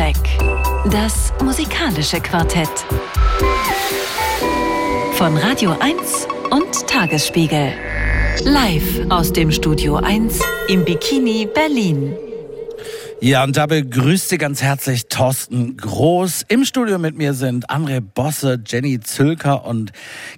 Soundcheck. Das musikalische Quartett. Von Radio 1 und Tagesspiegel. Live aus dem Studio 1 im Bikini Berlin. Ja, und da begrüßt Sie ganz herzlich Thorsten Groß. Im Studio mit mir sind André Bosse, Jenny Zülker und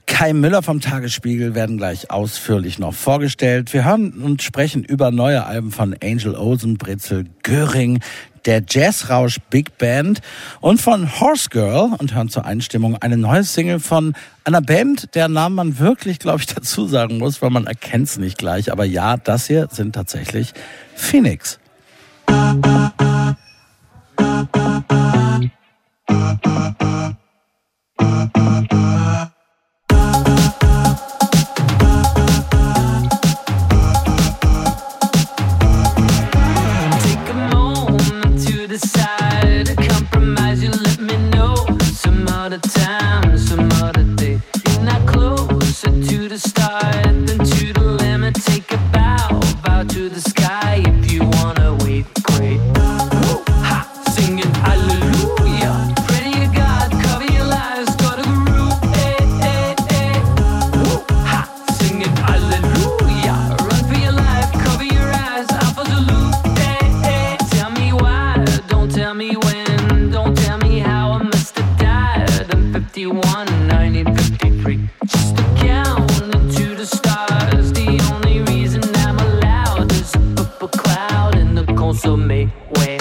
Kai Müller vom Tagesspiegel werden gleich ausführlich noch vorgestellt. Wir hören und sprechen über neue Alben von Angel Olsen, Britzel Göring, der Jazzrausch Big Band und von Horse Girl und hören zur Einstimmung eine neue Single von einer Band, der Namen man wirklich, glaube ich, dazu sagen muss, weil man erkennt es nicht gleich. Aber ja, das hier sind tatsächlich Phoenix. the stars. so make way.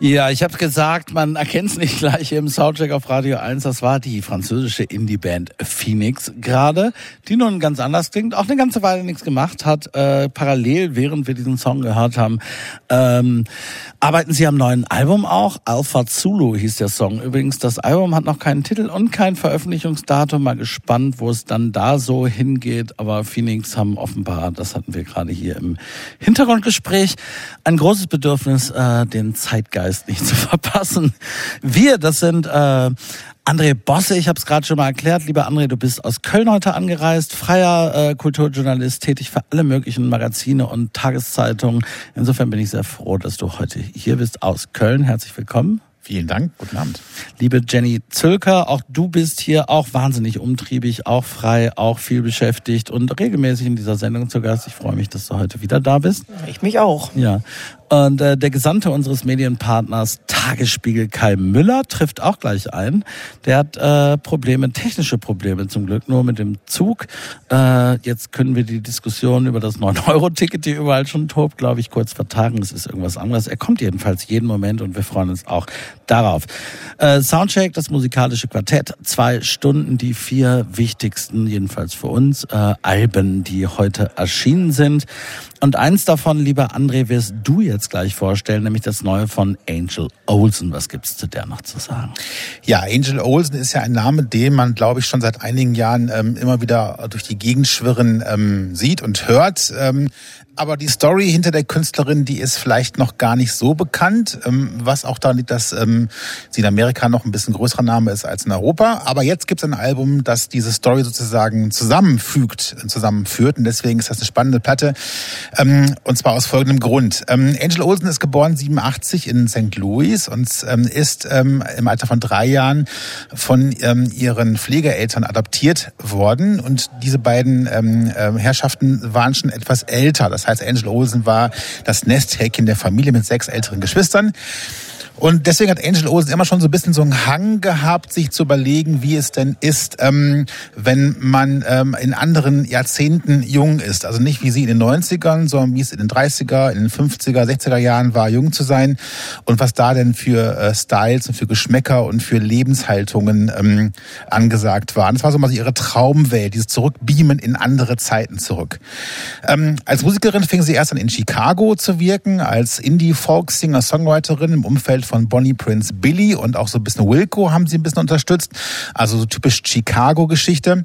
Ja, ich habe gesagt, man erkennt es nicht gleich im Soundcheck auf Radio 1. Das war die französische Indie-Band Phoenix gerade, die nun ganz anders klingt, auch eine ganze Weile nichts gemacht hat. Äh, parallel, während wir diesen Song gehört haben, ähm, arbeiten sie am neuen Album auch. Alpha Zulu hieß der Song. Übrigens, das Album hat noch keinen Titel und kein Veröffentlichungsdatum. Mal gespannt, wo es dann da so hingeht. Aber Phoenix haben offenbar, das hatten wir gerade hier im Hintergrundgespräch, ein großes Bedürfnis, äh, den Zeitgeist nicht zu verpassen. Wir, das sind äh, André Bosse, ich habe es gerade schon mal erklärt. Lieber André, du bist aus Köln heute angereist, freier äh, Kulturjournalist, tätig für alle möglichen Magazine und Tageszeitungen. Insofern bin ich sehr froh, dass du heute hier bist aus Köln. Herzlich willkommen. Vielen Dank, guten Abend. Liebe Jenny Zülker, auch du bist hier auch wahnsinnig umtriebig, auch frei, auch viel beschäftigt und regelmäßig in dieser Sendung zu Gast. Ich freue mich, dass du heute wieder da bist. Ich mich auch. Ja. Und äh, der Gesandte unseres Medienpartners Tagesspiegel Kai Müller trifft auch gleich ein. Der hat äh, Probleme, technische Probleme zum Glück, nur mit dem Zug. Äh, jetzt können wir die Diskussion über das 9-Euro-Ticket, die überall schon tobt, glaube ich, kurz vertagen. Es ist irgendwas anderes. Er kommt jedenfalls jeden Moment und wir freuen uns auch darauf. Äh, Soundcheck, das musikalische Quartett, zwei Stunden, die vier wichtigsten, jedenfalls für uns, äh, Alben, die heute erschienen sind. Und eins davon, lieber André, wirst du jetzt jetzt gleich vorstellen, nämlich das neue von Angel Olsen. Was gibt's zu der noch zu sagen? Ja, Angel Olsen ist ja ein Name, den man, glaube ich, schon seit einigen Jahren ähm, immer wieder durch die Gegend schwirren ähm, sieht und hört. Ähm, aber die Story hinter der Künstlerin, die ist vielleicht noch gar nicht so bekannt, ähm, was auch daran liegt, dass ähm, sie in Amerika noch ein bisschen größerer Name ist als in Europa. Aber jetzt gibt es ein Album, das diese Story sozusagen zusammenfügt, zusammenführt. Und deswegen ist das eine spannende Platte. Ähm, und zwar aus folgendem Grund. Angel Olsen ist geboren 87 in St. Louis und ist im Alter von drei Jahren von ihren Pflegeeltern adoptiert worden. Und diese beiden Herrschaften waren schon etwas älter. Das heißt, Angel Olsen war das Nesthäkchen der Familie mit sechs älteren Geschwistern. Und deswegen hat Angel Olsen immer schon so ein bisschen so einen Hang gehabt, sich zu überlegen, wie es denn ist, ähm, wenn man ähm, in anderen Jahrzehnten jung ist. Also nicht wie sie in den 90ern, sondern wie es in den 30er, in den 50er, 60er Jahren war, jung zu sein. Und was da denn für äh, Styles und für Geschmäcker und für Lebenshaltungen ähm, angesagt waren. Das war so mal ihre Traumwelt, dieses Zurückbeamen in andere Zeiten zurück. Ähm, als Musikerin fing sie erst an in Chicago zu wirken, als Indie-Folk-Singer-Songwriterin im Umfeld von Bonnie Prince Billy und auch so ein bisschen Wilco haben sie ein bisschen unterstützt. Also so typisch Chicago-Geschichte.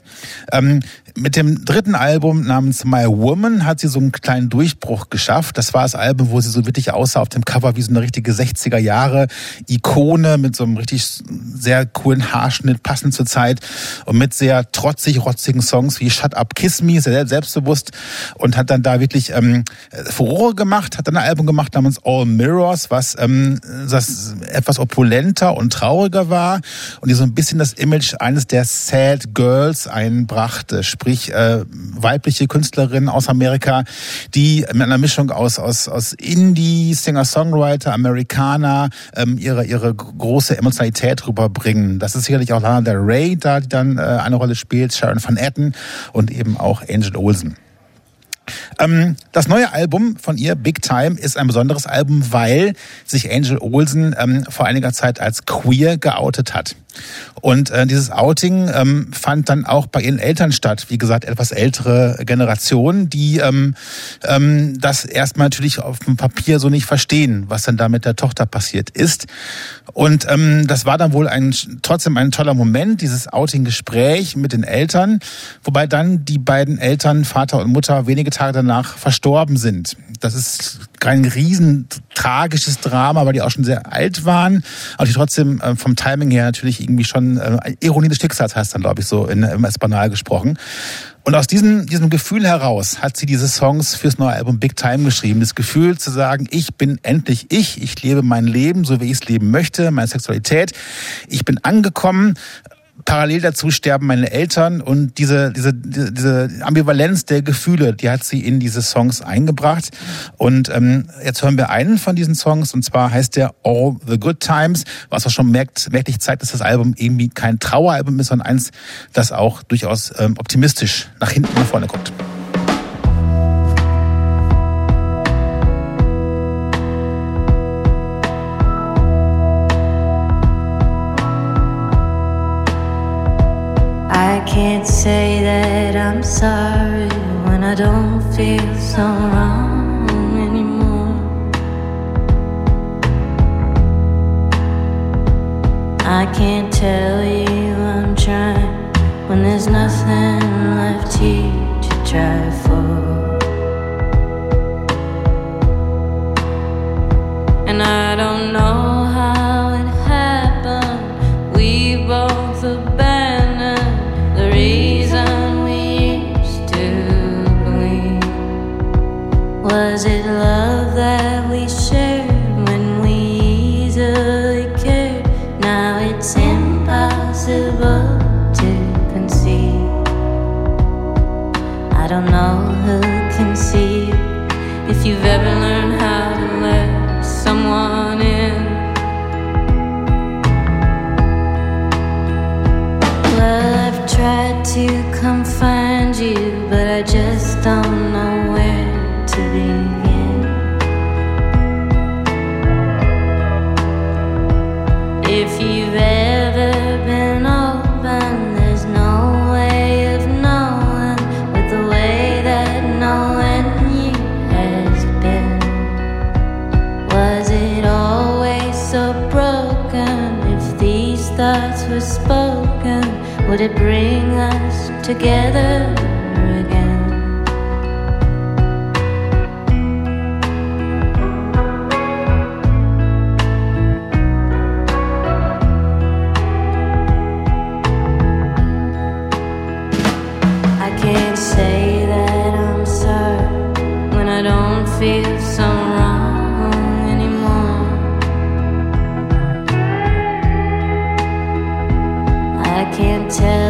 Ähm, mit dem dritten Album namens My Woman hat sie so einen kleinen Durchbruch geschafft. Das war das Album, wo sie so wirklich aussah auf dem Cover wie so eine richtige 60er Jahre Ikone mit so einem richtig sehr coolen Haarschnitt, passend zur Zeit und mit sehr trotzig rotzigen Songs wie Shut Up Kiss Me, sehr selbstbewusst und hat dann da wirklich ähm, Furore gemacht, hat dann ein Album gemacht namens All Mirrors, was ähm, das etwas opulenter und trauriger war und die so ein bisschen das Image eines der Sad Girls einbrachte sprich äh, weibliche Künstlerinnen aus Amerika, die mit einer Mischung aus aus aus Indie, Singer-Songwriter, Amerikaner ähm, ihre ihre große Emotionalität rüberbringen. Das ist sicherlich auch Lana Del Rey, da die dann äh, eine Rolle spielt, Sharon Van Etten und eben auch Angel Olsen. Ähm, das neue Album von ihr, Big Time, ist ein besonderes Album, weil sich Angel Olsen ähm, vor einiger Zeit als queer geoutet hat. Und äh, dieses Outing ähm, fand dann auch bei ihren Eltern statt. Wie gesagt, etwas ältere Generation, die ähm, ähm, das erstmal natürlich auf dem Papier so nicht verstehen, was dann da mit der Tochter passiert ist. Und ähm, das war dann wohl ein trotzdem ein toller Moment, dieses Outing-Gespräch mit den Eltern, wobei dann die beiden Eltern, Vater und Mutter, wenige Tage danach verstorben sind. Das ist kein riesen tragisches Drama, weil die auch schon sehr alt waren, aber die trotzdem äh, vom Timing her natürlich irgendwie schon äh, Ironie des Schicksals heißt dann, glaube ich, so in, im Espanol gesprochen. Und aus diesem, diesem Gefühl heraus hat sie diese Songs fürs neue Album Big Time geschrieben. Das Gefühl zu sagen, ich bin endlich ich, ich lebe mein Leben, so wie ich es leben möchte, meine Sexualität. Ich bin angekommen parallel dazu sterben meine Eltern und diese, diese, diese Ambivalenz der Gefühle, die hat sie in diese Songs eingebracht. Und ähm, jetzt hören wir einen von diesen Songs und zwar heißt der All the Good Times, was auch schon merkt, merklich zeigt, dass das Album irgendwie kein Traueralbum ist, sondern eins, das auch durchaus ähm, optimistisch nach hinten nach vorne guckt. Can't say that I'm sorry when I don't feel so wrong anymore. I can't tell you I'm trying when there's nothing left here to try for. And I don't know Was it love that we shared when we easily cared? Now it's impossible to conceive. I don't know who can see if you've ever learned how to let someone in. Well, I've tried to come find you, but I just don't it bring us together 前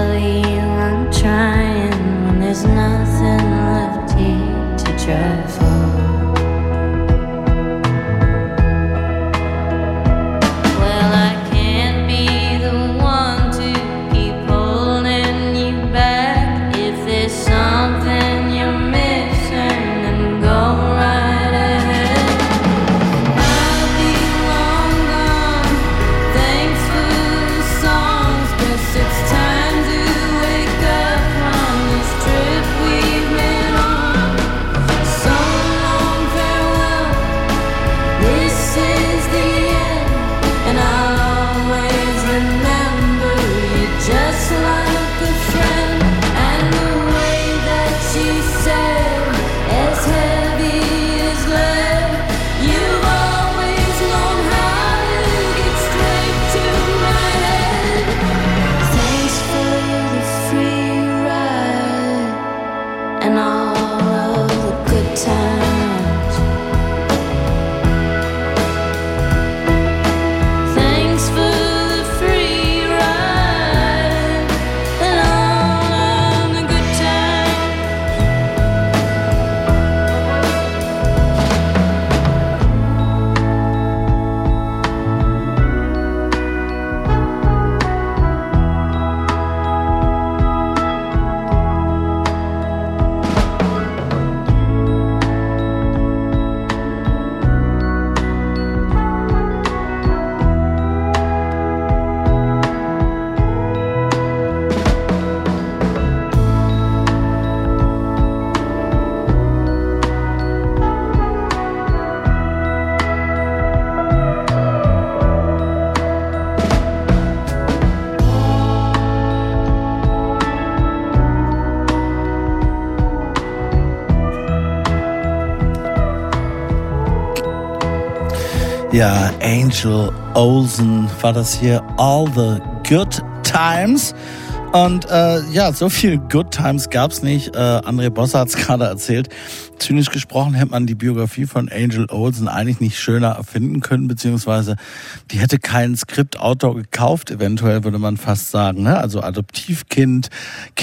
Ja, Angel Olsen war das hier. All the Good Times. Und äh, ja, so viel Good Times gab's nicht. Äh, André Bosse hat's gerade erzählt. Zynisch gesprochen hätte man die Biografie von Angel Olsen eigentlich nicht schöner erfinden können, beziehungsweise die hätte keinen Skriptautor gekauft, eventuell würde man fast sagen. Ne? Also Adoptivkind,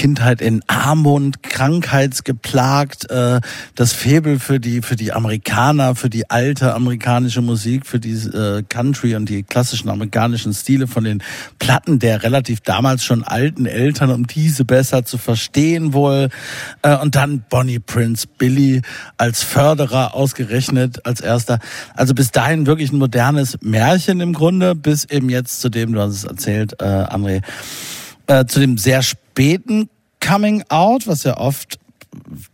Kindheit in Armut, krankheitsgeplagt, äh, das Faible für die für die Amerikaner, für die alte amerikanische Musik, für die äh, Country und die klassischen amerikanischen Stile von den Platten der relativ damals schon alten Eltern, um diese besser zu verstehen wohl. Äh, und dann Bonnie Prince Billy als Förderer ausgerechnet als erster. Also bis dahin wirklich ein modernes Märchen im Grunde, bis eben jetzt zu dem, du hast es erzählt, äh, André, äh, zu dem sehr späten Coming Out, was ja oft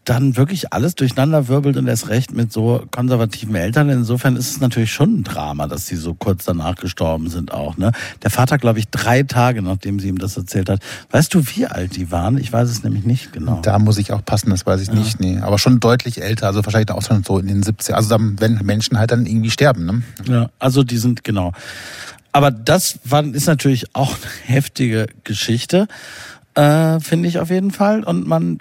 dann wirklich alles durcheinander wirbelt und erst recht mit so konservativen Eltern. Insofern ist es natürlich schon ein Drama, dass die so kurz danach gestorben sind auch. Ne? Der Vater, glaube ich, drei Tage, nachdem sie ihm das erzählt hat. Weißt du, wie alt die waren? Ich weiß es nämlich nicht genau. Da muss ich auch passen, das weiß ich nicht. Nee. Aber schon deutlich älter, also wahrscheinlich auch schon so in den 70 Also dann, wenn Menschen halt dann irgendwie sterben. Ne? Ja, also die sind, genau. Aber das war, ist natürlich auch eine heftige Geschichte, äh, finde ich auf jeden Fall. Und man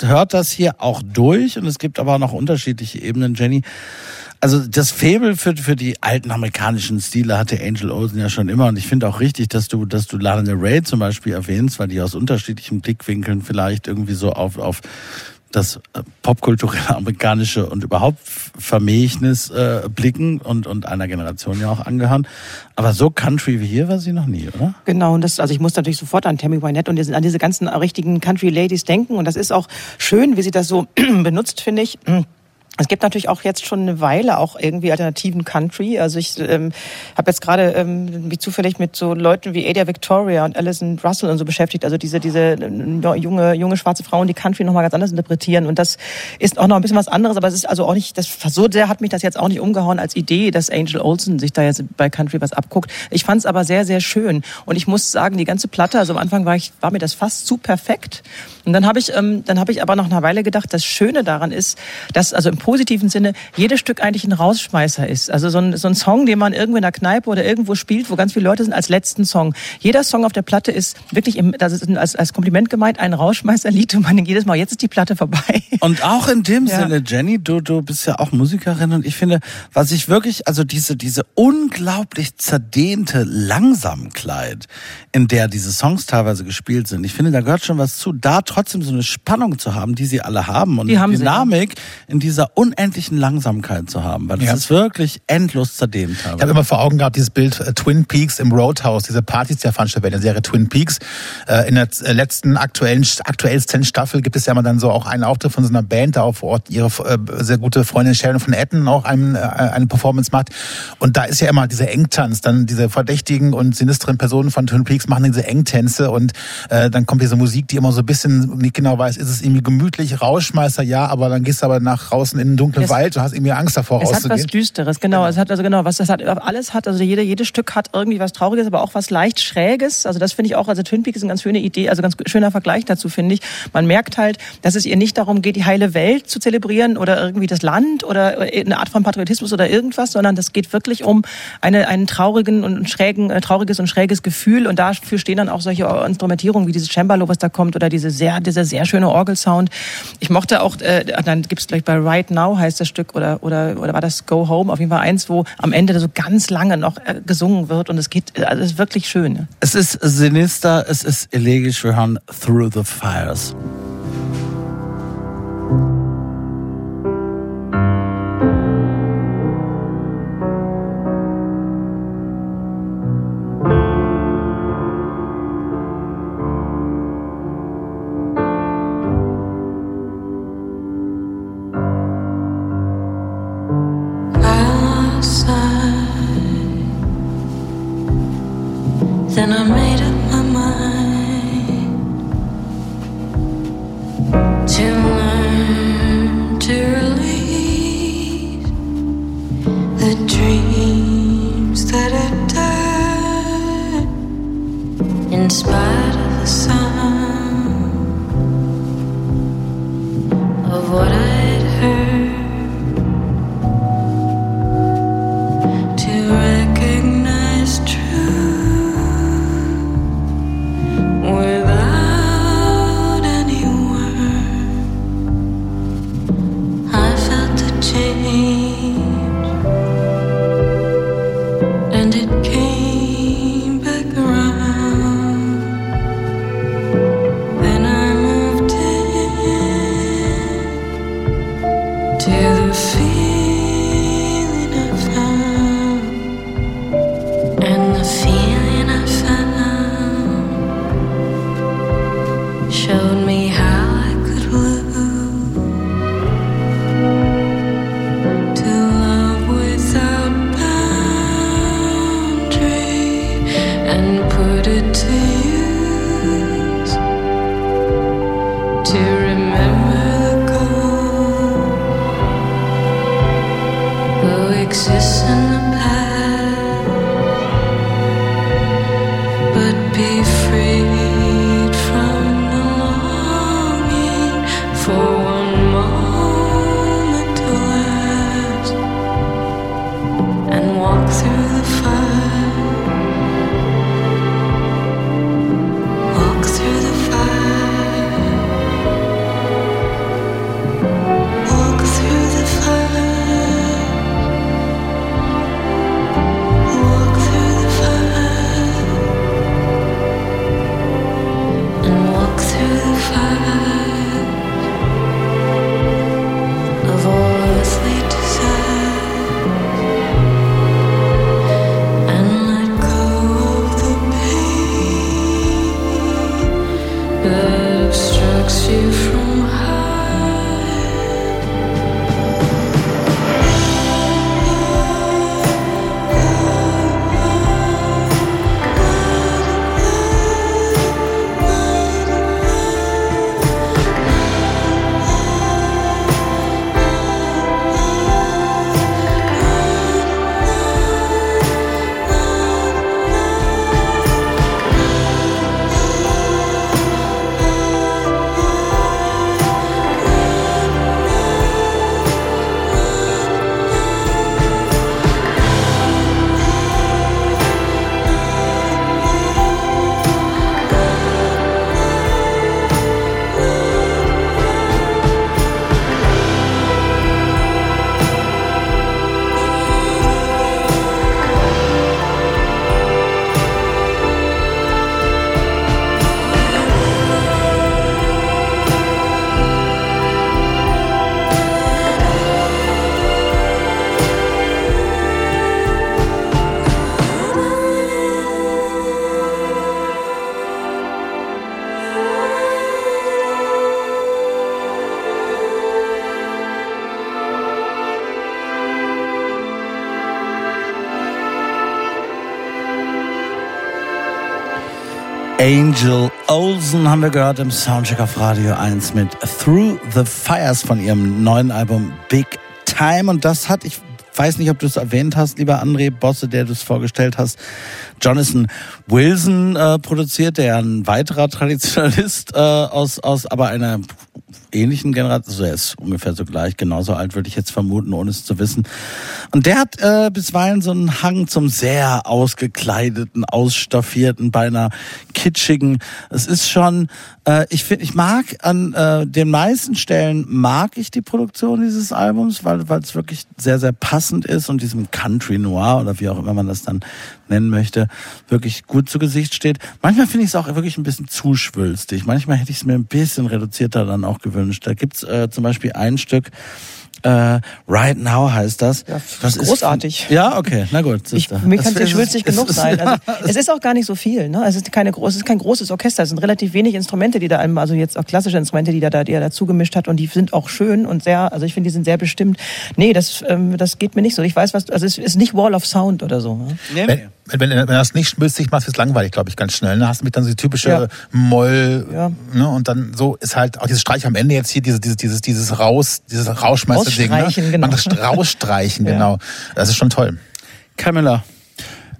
hört das hier auch durch und es gibt aber auch noch unterschiedliche Ebenen, Jenny. Also das Faible für, für die alten amerikanischen Stile hatte Angel Olsen ja schon immer und ich finde auch richtig, dass du, dass du Lana Del Rey zum Beispiel erwähnst, weil die aus unterschiedlichen Blickwinkeln vielleicht irgendwie so auf, auf das popkulturelle amerikanische und überhaupt Vermächtnis äh, blicken und, und einer Generation ja auch angehören. Aber so Country wie hier war sie noch nie, oder? Genau, und das, also ich muss natürlich sofort an Tammy Wynette und an diese ganzen richtigen Country Ladies denken. Und das ist auch schön, wie sie das so benutzt, finde ich. Es gibt natürlich auch jetzt schon eine Weile auch irgendwie alternativen Country. Also ich ähm, habe jetzt gerade ähm, mich zufällig mit so Leuten wie Ada Victoria und Alison Russell und so beschäftigt. Also diese diese äh, junge junge schwarze Frauen, die Country noch mal ganz anders interpretieren. Und das ist auch noch ein bisschen was anderes. Aber es ist also auch nicht das so sehr hat mich das jetzt auch nicht umgehauen als Idee, dass Angel Olsen sich da jetzt bei Country was abguckt. Ich fand es aber sehr sehr schön. Und ich muss sagen, die ganze Platte. Also am Anfang war ich war mir das fast zu perfekt. Und dann habe ich ähm, dann habe ich aber nach einer Weile gedacht, das Schöne daran ist, dass also im positiven Sinne jedes Stück eigentlich ein Rausschmeißer ist. Also so ein, so ein Song, den man irgendwo in der Kneipe oder irgendwo spielt, wo ganz viele Leute sind, als letzten Song. Jeder Song auf der Platte ist wirklich, im, das ist als, als Kompliment gemeint, ein Rausschmeißerlied und man denkt jedes Mal, jetzt ist die Platte vorbei. Und auch in dem Ja. Sinne, Jenny, du, du bist ja auch Musikerin und ich finde, was ich wirklich, also diese, diese unglaublich zerdehnte Langsamkeit, in der diese Songs teilweise gespielt sind, ich finde, da gehört schon was zu, da trotzdem so eine Spannung zu haben, die sie alle haben und Die haben sie. Dynamik in dieser unendlichen Langsamkeit zu haben, weil das Ja. ist wirklich endlos zerdehnt Ich habe immer vor Augen gehabt, dieses Bild äh, Twin Peaks im Roadhouse, diese Partys, die werden, in der Serie Twin Peaks. Äh, in der äh, letzten aktuellen, aktuellsten Staffel gibt es ja mal dann so auch einen Auftritt von so einer Band, da vor Ort ihre äh, sehr gute Freundin Sharon von Etten auch einen, äh, eine Performance macht. Und da ist ja immer dieser Engtanz, dann diese verdächtigen und sinisteren Personen von Twin Peaks machen diese Engtänze und äh, dann kommt diese Musik, die immer so ein bisschen nicht genau weiß, ist es irgendwie gemütlich, Rauschmeister, ja, aber dann gehst du aber nach draußen in den dunklen Es- Wald und hast irgendwie Angst davor Es hat was rauszugehen. Düsteres, genau. Es hat also genau, was das hat, alles hat, also jede, jedes Stück hat irgendwie was Trauriges, aber auch was leicht Schräges. Also das finde ich auch, also Twin Peaks ist eine ganz schöne Idee, also ganz schöner Vergleich dazu, finde ich. Man merkt halt, dass es ihr nicht darum geht, die heile Welt zu zelebrieren oder irgendwie das Land oder eine Art von Patriotismus oder irgendwas, sondern das geht wirklich um eine, einen traurigen und schrägen, äh, trauriges und schräges Gefühl und dafür stehen dann auch solche Instrumentierungen wie dieses Cembalo, was da kommt oder diese sehr, dieser sehr schöne Orgelsound. Ich mochte auch, äh, dann gibt's gleich bei Right Now heißt das Stück oder, oder, oder war das Go Home, auf jeden Fall eins, wo am Ende so ganz lange noch äh, gesungen wird und es geht, äh, also es ist wirklich schön. Es ist sinister, es ist elegisch, wir hören Through the Fires. In spite of the sound Angel Olsen haben wir gehört im Soundcheck auf Radio 1 mit Through the Fires von ihrem neuen Album Big Time. Und das hat, ich weiß nicht, ob du es erwähnt hast, lieber André Bosse, der du es vorgestellt hast, Jonathan Wilson äh, produziert, der ein weiterer Traditionalist äh, aus, aus aber einer ähnlichen Generation, also er ist ungefähr so gleich, genauso alt würde ich jetzt vermuten, ohne es zu wissen. Und der hat äh, bisweilen so einen Hang zum sehr ausgekleideten, ausstaffierten, beinahe kitschigen. Es ist schon, äh, ich finde, ich mag an äh, den meisten Stellen mag ich die Produktion dieses Albums, weil es wirklich sehr sehr passend ist und diesem Country Noir oder wie auch immer man das dann nennen möchte, wirklich gut zu Gesicht steht. Manchmal finde ich es auch wirklich ein bisschen zu schwülstig. Manchmal hätte ich es mir ein bisschen reduzierter dann auch gewünscht. Da gibt's äh, zum Beispiel ein Stück, äh, Right Now heißt das. Ja, das großartig. Ist, ja, okay, na gut. Ich, mir kann es schwülstig es genug ist- sein. Also, es ist auch gar nicht so viel. Ne? Es, ist keine groß, es ist kein großes Orchester. Es sind relativ wenig Instrumente, die da, einem- also jetzt auch klassische Instrumente, die, da, da, die er dazu gemischt hat. Und die sind auch schön und sehr, also ich finde, die sind sehr bestimmt. Nee, das, ähm, das geht mir nicht so. Ich weiß, was, also es ist nicht Wall of Sound oder so. Ne? Nee, nee. Wenn, wenn, wenn, wenn du das nicht schmilzig machst, ist langweilig, glaube ich, ganz schnell. Ne? Hast du mit dann so die typische Ja. Moll, Ja. ne? und dann so ist halt auch dieses Streich am Ende jetzt hier, dieses, dieses, dieses, dieses Raus, dieses Rauschmeister-Ding. Rausstreichen, ne? genau. Man das rausstreichen, Ja. genau. Das ist schon toll. Camilla.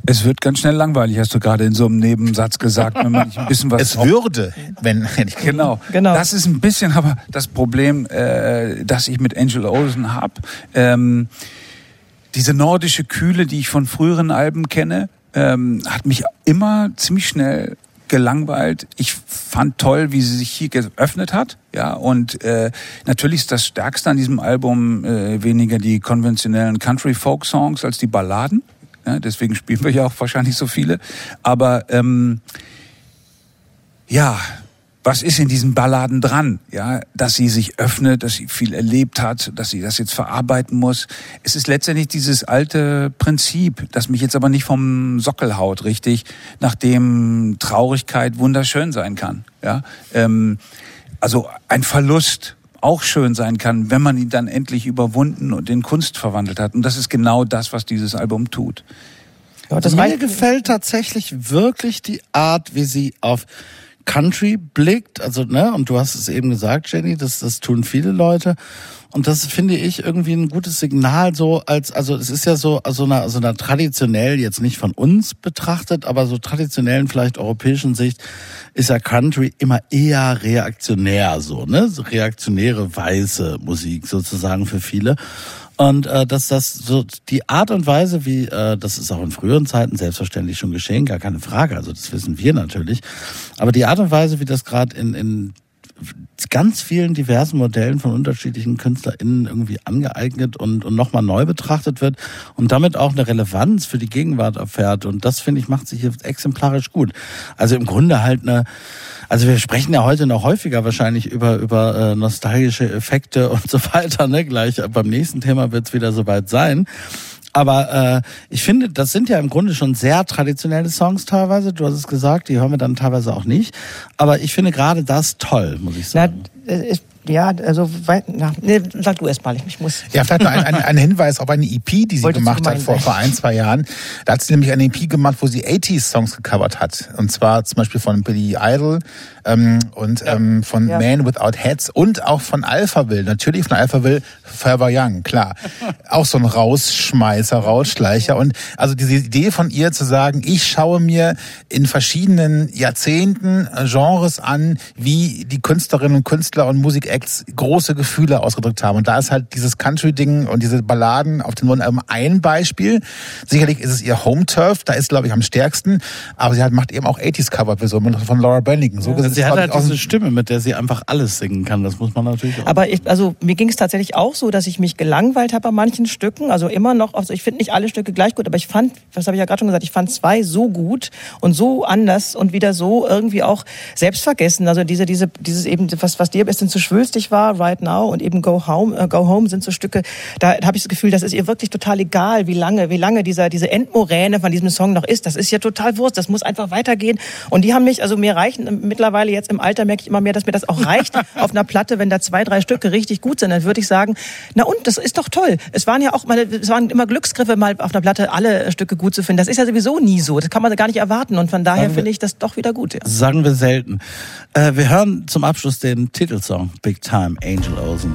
Es wird ganz schnell langweilig, hast du gerade in so einem Nebensatz gesagt, wenn man nicht ein bisschen was Es würde, wenn, Genau. Genau. Das ist ein bisschen aber das Problem, äh, das ich mit Angel Olsen habe. Ähm, diese nordische Kühle, die ich von früheren Alben kenne, ähm, hat mich immer ziemlich schnell gelangweilt. Ich fand toll, wie sie sich hier geöffnet hat. Ja, und äh, natürlich ist das Stärkste an diesem Album äh, weniger die konventionellen Country-Folk-Songs als die Balladen. Ja, deswegen spielen wir ja auch wahrscheinlich so viele. Aber ähm, ja, was ist in diesen Balladen dran? Ja, dass sie sich öffnet, dass sie viel erlebt hat, dass sie das jetzt verarbeiten muss. Es ist letztendlich dieses alte Prinzip, das mich jetzt aber nicht vom Sockel haut, richtig, nachdem Traurigkeit wunderschön sein kann. Ja, ähm, also ein Verlust auch schön sein kann, wenn man ihn dann endlich überwunden und in Kunst verwandelt hat. Und das ist genau das, was dieses Album tut. Ja, das Mir gefällt tatsächlich wirklich die Art, wie sie auf Country blickt. Also, ne, und du hast es eben gesagt, Jenny, das, das tun viele Leute. Und das finde ich irgendwie ein gutes Signal, so als, also es ist ja so, also einer, also einer traditionell, jetzt nicht von uns betrachtet, aber so traditionellen, vielleicht europäischen Sicht, ist ja Country immer eher reaktionär, so, ne? So reaktionäre weiße Musik sozusagen für viele. Und äh, dass das so die Art und Weise, wie äh, das ist auch in früheren Zeiten selbstverständlich schon geschehen, gar keine Frage. Also das wissen wir natürlich. Aber die Art und Weise, wie das gerade in, in ganz vielen diversen Modellen von unterschiedlichen KünstlerInnen irgendwie angeeignet und, und nochmal neu betrachtet wird und damit auch eine Relevanz für die Gegenwart erfährt. Und das, finde ich, macht sich hier exemplarisch gut. Also im Grunde halt eine, also wir sprechen ja heute noch häufiger wahrscheinlich über, über äh, nostalgische Effekte und so weiter. Ne? Gleich beim nächsten Thema wird es wieder soweit sein. Aber äh, ich finde, das sind ja im Grunde schon sehr traditionelle Songs teilweise. Du hast es gesagt, die hören wir dann teilweise auch nicht. Aber ich finde gerade das toll, muss ich Na, sagen. äh, ist- ja, also, na, nee, sag du erst mal, ich, muss. Ja, vielleicht noch ein, ein, ein Hinweis auf eine EP, die sie Wolltest gemacht hat vor, vor ein, zwei Jahren. Da hat sie nämlich eine EP gemacht, wo sie 80s-Songs gecovert hat. Und zwar zum Beispiel von Billy Idol ähm, und ähm, von Ja. Man Without Heads und auch von Alphaville. Natürlich von Alphaville Forever Young, klar. auch so ein Rausschmeißer, Rausschleicher. Und also diese Idee von ihr zu sagen, ich schaue mir in verschiedenen Jahrzehnten Genres an, wie die Künstlerinnen und Künstler und Musikacts große Gefühle ausgedrückt haben. Und da ist halt dieses Country-Ding und diese Balladen auf dem neuen Album ein Beispiel. Sicherlich ist es ihr Home-Turf, da ist, glaube ich, am stärksten. Aber sie halt macht eben auch 80s-Cover-Versionen von Laura Branigan. So gesehen Sie hat halt diese Stimme, mit der sie einfach alles singen kann. Das muss man natürlich auch. Aber ich, also mir ging es tatsächlich auch so, dass ich mich gelangweilt habe bei manchen Stücken. Also immer noch, also ich finde nicht alle Stücke gleich gut, aber ich fand, was habe ich ja gerade schon gesagt, ich fand zwei so gut und so anders und wieder so irgendwie auch selbstvergessen. Also diese, diese, dieses eben, was, was dir ein bisschen zu schwül Vertröst dich war, Right Now und eben Go Home, äh, Go Home sind so Stücke, da habe ich das Gefühl, das ist ihr wirklich total egal, wie lange, wie lange dieser, diese Endmoräne von diesem Song noch ist. Das ist ja total Wurst, das muss einfach weitergehen. Und die haben mich, also mir reichen mittlerweile jetzt im Alter merke ich immer mehr, dass mir das auch reicht auf einer Platte, wenn da zwei, drei Stücke richtig gut sind, dann würde ich sagen, na und, das ist doch toll. Es waren ja auch mal, es waren immer Glücksgriffe, mal auf einer Platte alle Stücke gut zu finden. Das ist ja sowieso nie so. Das kann man gar nicht erwarten. Und von daher finde ich das doch wieder gut. Ja. Sagen wir selten. Äh, wir hören zum Abschluss den Titelsong Big Time Angel Olsen.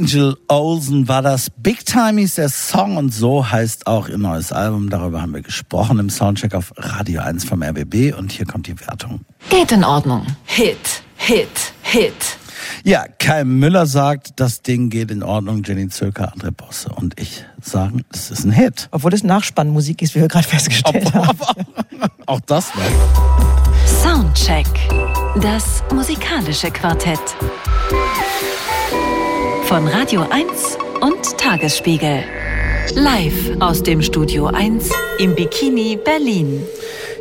Angel Olsen war das. Big Time ist der Song und so heißt auch ihr neues Album. Darüber haben wir gesprochen im Soundcheck auf Radio 1 vom RBB und hier kommt die Wertung. Geht in Ordnung. Hit, Hit, Hit. Ja, Kai Müller sagt, das Ding geht in Ordnung. Jenny Zöker, André Bosse und ich sagen, es ist ein Hit. Obwohl es Nachspannmusik ist, wie wir gerade festgestellt haben. Auch das noch. Sound Soundcheck. Das musikalische Quartett. Von Radio 1 und Tagesspiegel. Live aus dem Studio 1 im Bikini Berlin.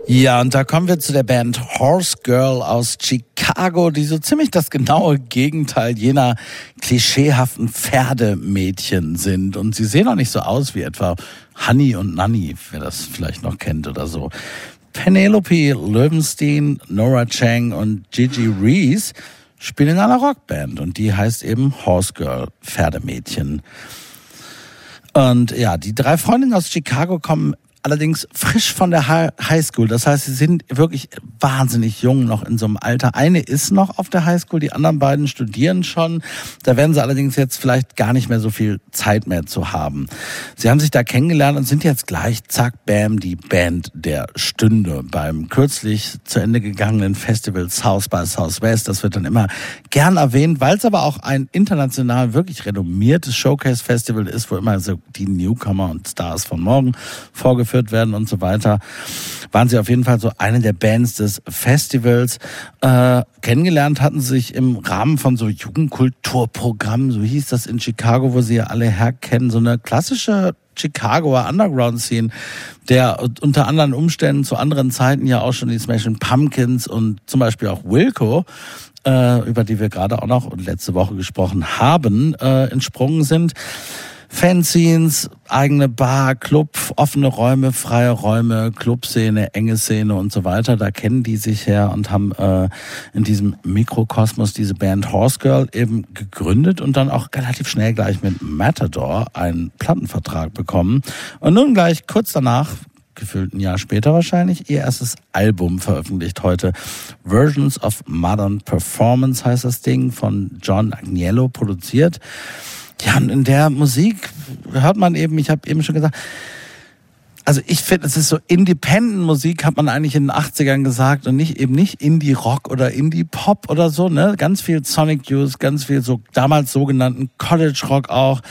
Ja, und da kommen wir zu der Band Horse Girl aus Chicago, die so ziemlich das genaue Gegenteil jener klischeehaften Pferdemädchen sind. Und sie sehen auch nicht so aus wie etwa Honey und Nanny, wer das vielleicht noch kennt oder so. Penelope Löwenstein, Nora Chang und Gigi Reese spielen in einer Rockband und die heißt eben Horse Girl, Pferdemädchen. Und ja, die drei Freundinnen aus Chicago kommen allerdings frisch von der Hi- Highschool. Das heißt, sie sind wirklich wahnsinnig jung noch in so einem Alter. Eine ist noch auf der Highschool, die anderen beiden studieren schon. Da werden sie allerdings jetzt vielleicht gar nicht mehr so viel Zeit mehr zu haben. Sie haben sich da kennengelernt und sind jetzt gleich, zack, bam, die Band der Stunde beim kürzlich zu Ende gegangenen Festival South by Southwest. Das wird dann immer gern erwähnt, weil es aber auch ein international wirklich renommiertes Showcase-Festival ist, wo immer so die Newcomer und Stars von morgen vorgeführt werden und so weiter. Waren sie auf jeden Fall so eine der Bands des Festivals. Äh, kennengelernt hatten sie sich im Rahmen von so Jugendkulturprogrammen, so hieß das in Chicago, wo sie ja alle herkennen, so eine klassische Chicagoer Underground-Scene, der unter anderen Umständen zu anderen Zeiten ja auch schon die Smashing Pumpkins und zum Beispiel auch Wilco äh, über die wir gerade auch noch letzte Woche gesprochen haben, äh, entsprungen sind. Fanzines, eigene Bar, Club, offene Räume, freie Räume, Clubszene, enge Szene und so weiter. Da kennen die sich her und haben äh, in diesem Mikrokosmos diese Band Horse Girl eben gegründet und dann auch relativ schnell gleich mit Matador einen Plattenvertrag bekommen. Und nun gleich kurz danach gefühlt ein Jahr später wahrscheinlich, ihr erstes Album veröffentlicht heute. Versions of Modern Performance heißt das Ding, von John Agnello produziert. Ja, und in der Musik hört man eben, ich habe eben schon gesagt, also ich finde, es ist so Independent-Musik, hat man eigentlich in den 80ern gesagt und nicht eben nicht Indie-Rock oder Indie-Pop oder so, ne? Ganz viel Sonic Youth, ganz viel so damals sogenannten College-Rock auch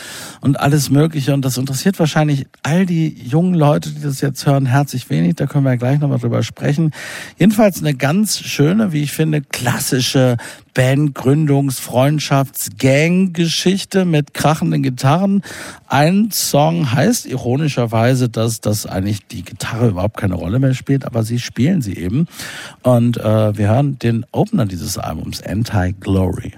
und alles Mögliche. Und das interessiert wahrscheinlich all die jungen Leute, die das jetzt hören, herzlich wenig. Da können wir ja gleich nochmal drüber sprechen. Jedenfalls eine ganz schöne, wie ich finde, klassische Bandgründungs-, Freundschafts-, Gang-Geschichte mit krachenden Gitarren. Ein Song heißt ironischerweise, dass das eigentlich die Gitarre überhaupt keine Rolle mehr spielt, aber sie spielen sie eben. Und äh, wir hören den Opener dieses Albums, Anti-Glory.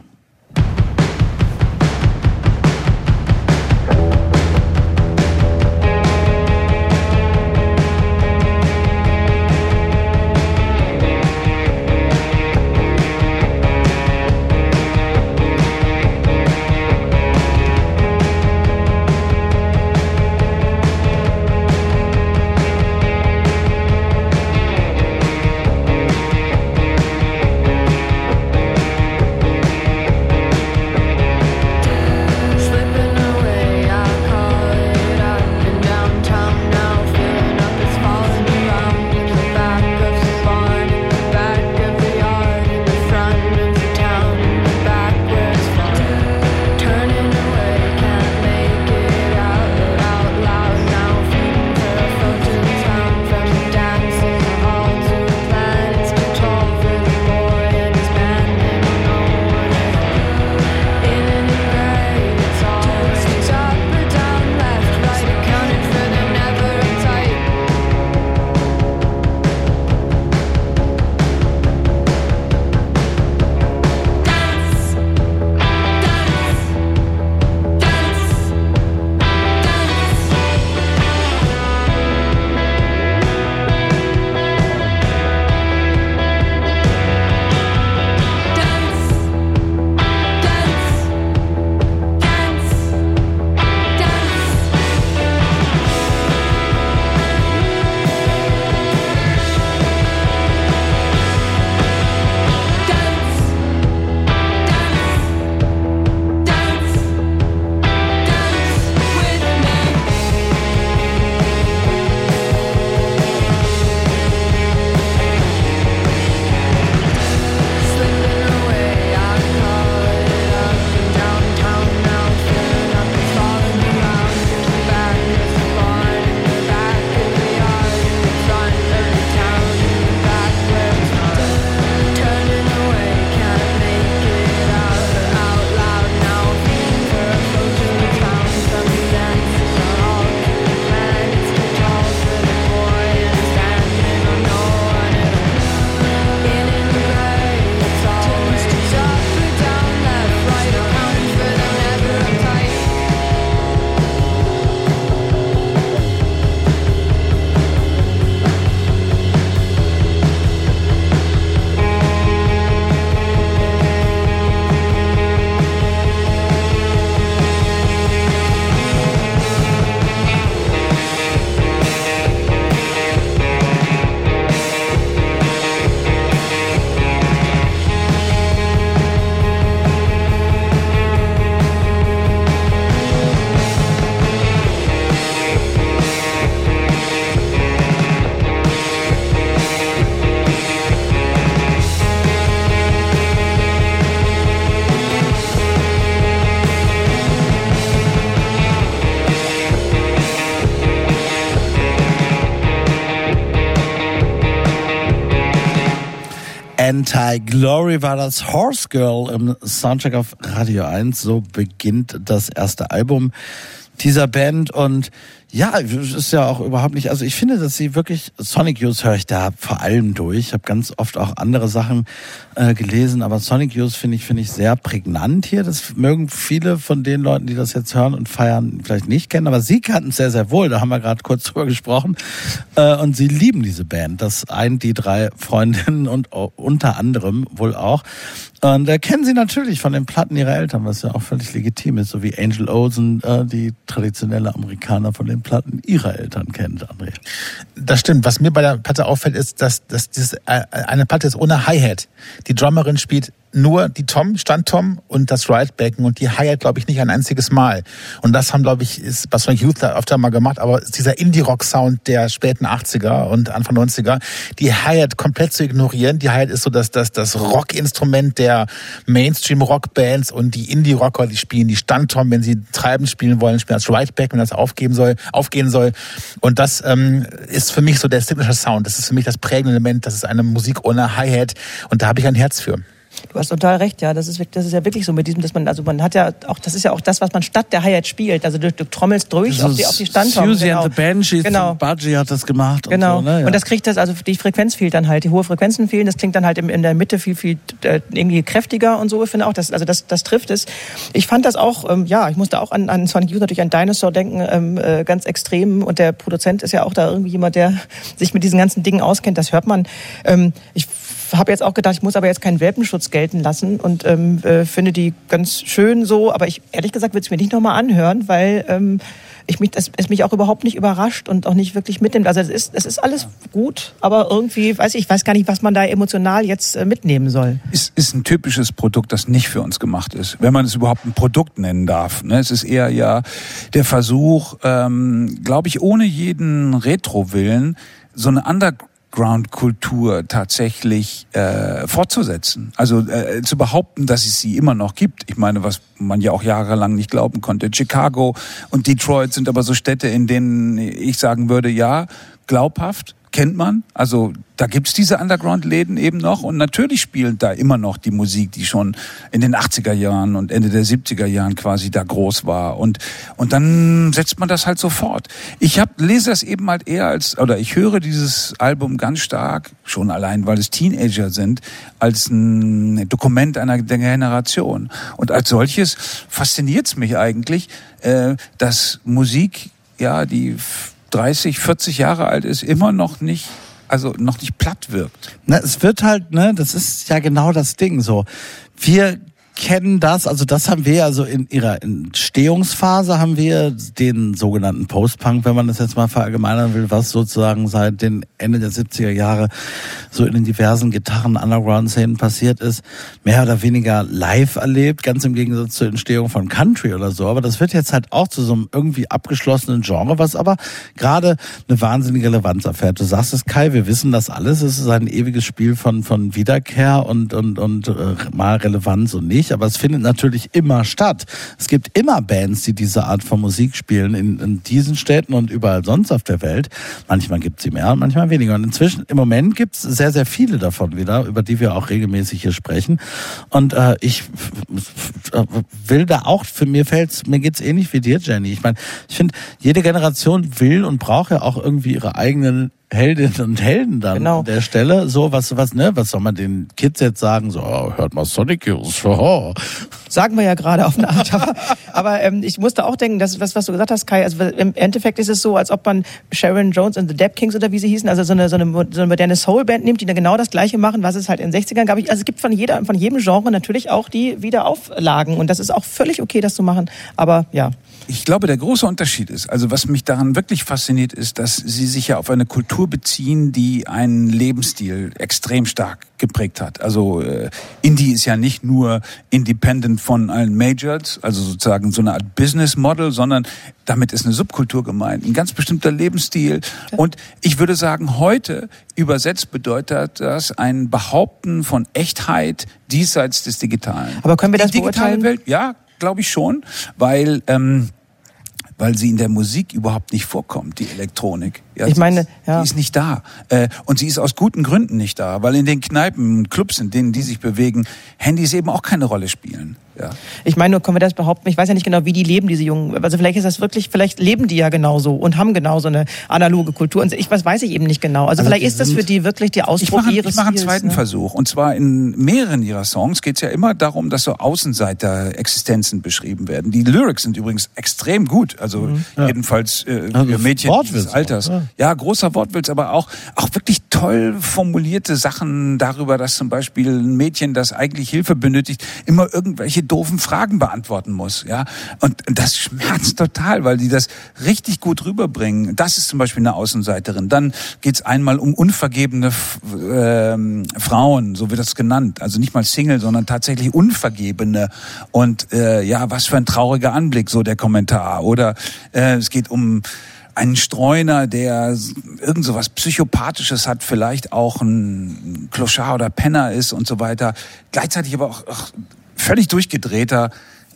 Anti-Glory war das Horse Girl im Soundtrack auf Radio 1. So beginnt das erste Album dieser Band und ja, ist ja auch überhaupt nicht, also ich finde, dass sie wirklich, Sonic Youth höre ich da vor allem durch. Ich habe ganz oft auch andere Sachen äh, gelesen, aber Sonic Youth finde ich, finde ich sehr prägnant hier. Das mögen viele von den Leuten, die das jetzt hören und feiern, vielleicht nicht kennen, aber sie kannten es sehr, sehr wohl. Da haben wir gerade kurz drüber gesprochen. Äh, und sie lieben diese Band. Das eint die drei Freundinnen und unter anderem wohl auch. Und äh, kennen sie natürlich von den Platten ihrer Eltern, was ja auch völlig legitim ist, so wie Angel Olsen, äh, die traditionelle Amerikaner von den Platten ihrer Eltern kennt, André. Das stimmt. Was mir bei der Platte auffällt, ist, dass, dass dieses, äh, eine Platte ist ohne Hi-Hat. Die Drummerin spielt nur die Tom, Stand-Tom und das Ride-Becken und die Hi-Hat, glaube ich, nicht ein einziges Mal. Und das haben, glaube ich, ist bei Sonic Youth öfter mal gemacht, aber dieser Indie-Rock-Sound der späten 80er und Anfang 90er, die Hi-Hat komplett zu ignorieren. Die Hi-Hat ist so das, das, das Rock-Instrument der Mainstream-Rock-Bands und die Indie-Rocker, die spielen die Stand-Tom, wenn sie treiben spielen wollen, spielen das Ride-Becken, wenn das aufgeben soll, aufgehen soll. Und das ähm, ist für mich so der Signature Sound. Das ist für mich das prägende Element. Das ist eine Musik ohne Hi-Hat und da habe ich ein Herz für. Du hast total recht, ja. Das ist, das ist ja wirklich so mit diesem, dass man, also man hat ja auch, das ist ja auch das, was man statt der Hi-Hat spielt. Also du, du trommelst durch auf die, auf die Standhaufen. Susie genau. and the Banshees, Genau. Budgie hat das gemacht. Genau. Und, so, ne? ja. Und das kriegt das, also die Frequenz fehlt dann halt, die hohe Frequenzen fehlen, das klingt dann halt in, in der Mitte viel, viel äh, irgendwie kräftiger und so. Ich finde auch, das, also das, das trifft es. Ich fand das auch, ähm, ja, ich musste auch an, an Sonic Youth natürlich an Dinosaur denken, ähm, äh, ganz extrem. Und der Produzent ist ja auch da irgendwie jemand, der sich mit diesen ganzen Dingen auskennt. Das hört man. Ähm, ich habe jetzt auch gedacht, ich muss aber jetzt keinen Welpenschutz gelten lassen und ähm, äh, finde die ganz schön so. Aber ich ehrlich gesagt würde es mir nicht nochmal anhören, weil ähm, ich mich, das, es mich auch überhaupt nicht überrascht und auch nicht wirklich mitnimmt. Also es ist, es ist alles gut, aber irgendwie, weiß ich, ich weiß gar nicht, was man da emotional jetzt äh, mitnehmen soll. ist, ist ein typisches Produkt, das nicht für uns gemacht ist, wenn man es überhaupt ein Produkt nennen darf. Ne? Es ist eher ja der Versuch, ähm, glaube ich, ohne jeden Retro-Willen so eine Underground-Kultur tatsächlich äh, fortzusetzen. Also äh, zu behaupten, dass es sie immer noch gibt. Ich meine, was man ja auch jahrelang nicht glauben konnte. Chicago und Detroit sind aber so Städte, in denen ich sagen würde, ja, glaubhaft, kennt man. Also da gibt's diese Underground-Läden eben noch und natürlich spielt da immer noch die Musik, die schon in den 80er Jahren und Ende der 70er Jahren quasi da groß war. Und, und dann setzt man das halt sofort. Ich hab, lese das eben halt eher als, oder ich höre dieses Album ganz stark, schon allein, weil es Teenager sind, als ein Dokument einer Generation. Und als solches fasziniert's mich eigentlich, äh, dass Musik, ja, die 30, 40 Jahre alt ist, immer noch nicht, also noch nicht platt wirkt. Na, es wird halt, ne, das ist ja genau das Ding so. Wir kennen das, also das haben wir also in ihrer Entstehungsphase haben wir den sogenannten Post-Punk, wenn man das jetzt mal verallgemeinern will, was sozusagen seit den Ende der 70er Jahre so in den diversen Gitarren-Underground-Szenen passiert ist, mehr oder weniger live erlebt, ganz im Gegensatz zur Entstehung von Country oder so. Aber das wird jetzt halt auch zu so einem irgendwie abgeschlossenen Genre, was aber gerade eine wahnsinnige Relevanz erfährt. Du sagst es, Kai, wir wissen das alles. Es ist ein ewiges Spiel von, von Wiederkehr und, und, und äh, mal Relevanz und nicht. Aber es findet natürlich immer statt. Es gibt immer Bands, die diese Art von Musik spielen in, in diesen Städten und überall sonst auf der Welt. Manchmal gibt sie mehr und manchmal weniger. Und inzwischen, im Moment gibt es sehr, sehr viele davon wieder, über die wir auch regelmäßig hier sprechen. Und äh, ich will da auch, für mir fällt's, mir geht's ähnlich wie dir, Jenny. Ich meine, ich finde, jede Generation will und braucht ja auch irgendwie ihre eigenen Heldinnen und Helden dann Genau. an der Stelle. So, was, was, ne, was soll man den Kids jetzt sagen? So, oh, hört mal Sonic Youth. Oh. Sagen wir ja gerade auf eine Art. Aber, aber ähm, ich musste auch denken, dass was, was du gesagt hast, Kai, also im Endeffekt ist es so, als ob man Sharon Jones und The Dap Kings oder wie sie hießen, also so eine, so eine, so eine moderne Soulband nimmt, die dann genau das Gleiche machen, was es halt in den 60ern gab. Also es gibt von jeder, von jedem Genre natürlich auch die Wiederauflagen. Und das ist auch völlig okay, das zu machen. Aber ja. Ich glaube, der große Unterschied ist, also was mich daran wirklich fasziniert, ist, dass sie sich ja auf eine Kultur beziehen, die einen Lebensstil extrem stark geprägt hat. Also äh, Indie ist ja nicht nur independent von allen Majors, also sozusagen so eine Art Business Model, sondern damit ist eine Subkultur gemeint, ein ganz bestimmter Lebensstil. Und ich würde sagen, heute übersetzt bedeutet das ein Behaupten von Echtheit diesseits des Digitalen. Aber können wir das Die digitale beurteilen? Welt, ja, glaube ich schon, weil ähm, weil sie in der Musik überhaupt nicht vorkommt, die Elektronik. Ja, Ich meine, ja. Die ist nicht da. Äh, und sie ist aus guten Gründen nicht da, weil in den Kneipen und Clubs, in denen die sich bewegen, Handys eben auch keine Rolle spielen. Ja. Ich meine, nur können wir das behaupten? Ich weiß ja nicht genau, wie die leben, diese Jungen. Also vielleicht ist das wirklich, vielleicht leben die ja genauso und haben genauso eine analoge Kultur. Und ich, was weiß ich eben nicht genau. Also, Also vielleicht die ist das für die wirklich Ich Ausdruck mache, ihres ich mache einen zweiten ne? Versuch. Und zwar in mehreren ihrer Songs geht es ja immer darum, dass so Außenseiter-Existenzen beschrieben werden. Die Lyrics sind übrigens extrem gut. Also jedenfalls äh, Also für Mädchen Wortwitz dieses Alters. auch, ja. Ja, großer Wortwitz, aber auch, auch wirklich toll formulierte Sachen darüber, dass zum Beispiel ein Mädchen, das eigentlich Hilfe benötigt, immer irgendwelche doofen Fragen beantworten muss. Ja, und das schmerzt total, weil die das richtig gut rüberbringen. Das ist zum Beispiel eine Außenseiterin. Dann geht's einmal um unvergebene ähm, Frauen, so wird das genannt. Also nicht mal Single, sondern tatsächlich Unvergebene. Und äh, ja, was für ein trauriger Anblick, so der Kommentar. Oder äh, es geht um einen Streuner, der irgend so was Psychopathisches hat, vielleicht auch ein Clochard oder Penner ist und so weiter. Gleichzeitig aber auch, auch völlig durchgedrehter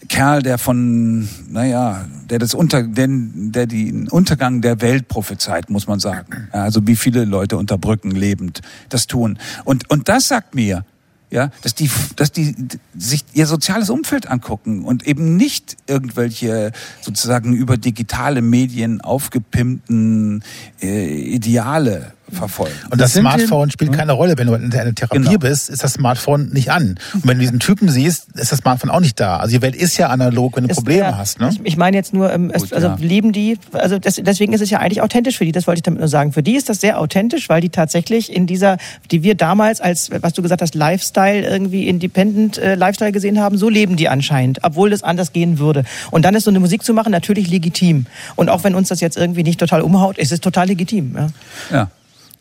Kerl, der von, naja, der das Unter, den, der den Untergang der Welt prophezeit, muss man sagen. Also wie viele Leute unter Brücken lebend das tun. Und, und das sagt mir, ja, dass die, dass die sich ihr soziales Umfeld angucken und eben nicht irgendwelche sozusagen über digitale Medien aufgepimpten äh, Ideale verfolgen. Und das sind Smartphone spielt keine Rolle. Wenn du in einer Therapie Genau. bist, ist das Smartphone nicht an. Und wenn du diesen Typen siehst, ist das Smartphone auch nicht da. Also die Welt ist ja analog, wenn du Es Probleme wär- hast. Ne? Ich, ich meine jetzt nur, ähm, es, Gut, also ja. leben die, also das, deswegen ist es ja eigentlich authentisch für die, das wollte ich damit nur sagen. Für die ist das sehr authentisch, weil die tatsächlich in dieser, die wir damals als, was du gesagt hast, Lifestyle, irgendwie Independent äh, Lifestyle gesehen haben, so leben die anscheinend, obwohl das anders gehen würde. Und dann ist so eine Musik zu machen natürlich legitim. Und auch wenn uns das jetzt irgendwie nicht total umhaut, ist es total legitim. Ja. Ja.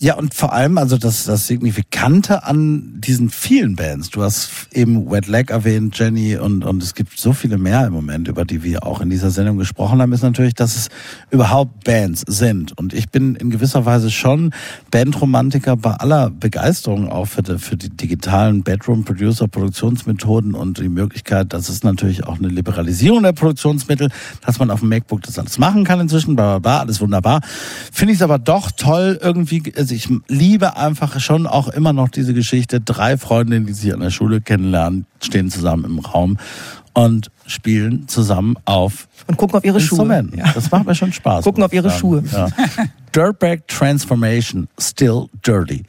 Ja, und vor allem, also das, das Signifikante an diesen vielen Bands, du hast eben Wet Leg erwähnt, Jenny, und, und es gibt so viele mehr im Moment, über die wir auch in dieser Sendung gesprochen haben, ist natürlich, dass es überhaupt Bands sind. Und ich bin in gewisser Weise schon Bandromantiker bei aller Begeisterung auch für die, für die digitalen Bedroom-Producer-Produktionsmethoden und die Möglichkeit, dass es natürlich auch eine Liberalisierung der Produktionsmittel, dass man auf dem MacBook das alles machen kann inzwischen, bla bla bla, alles wunderbar. Finde ich es aber doch toll, irgendwie, also ich liebe einfach schon auch immer noch diese Geschichte, drei Freundinnen, die sich an der Schule kennenlernen, stehen zusammen im Raum und spielen zusammen auf Und gucken auf ihre Schuhe. Ja. Das macht mir schon Spaß. Gucken auf ihre sagen. Ja. Dirtbag Transformation, still dirty.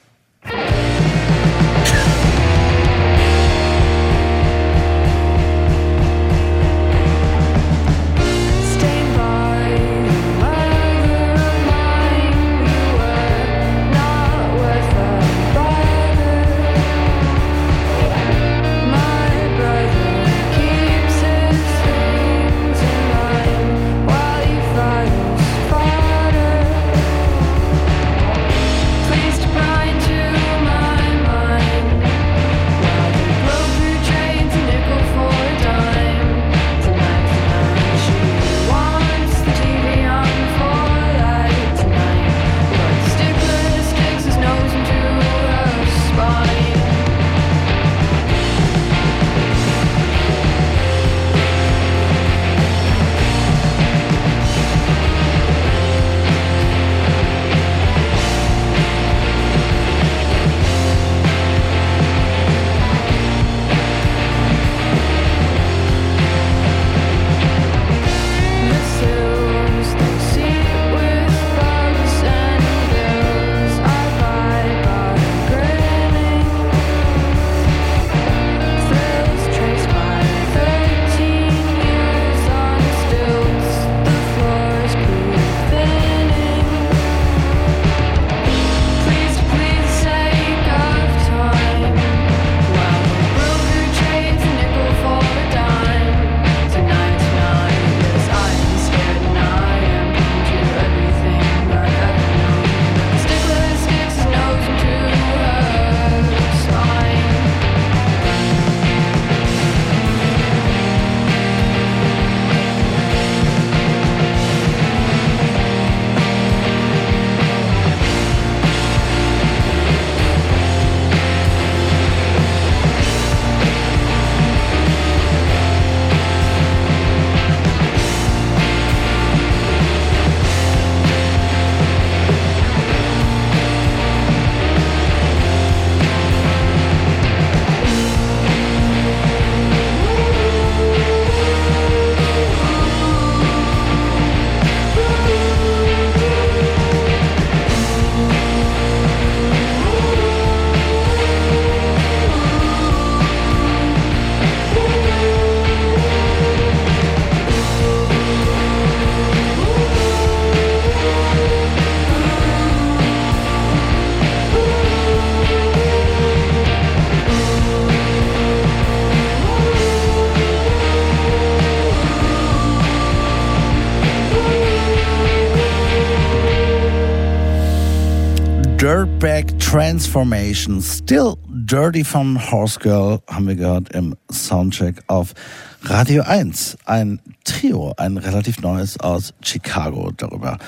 Transformation. Still Dirty von Horse Girl haben wir gehört im Soundcheck auf Radio 1. Ein Trio, ein relativ neues aus Chicago. Darüber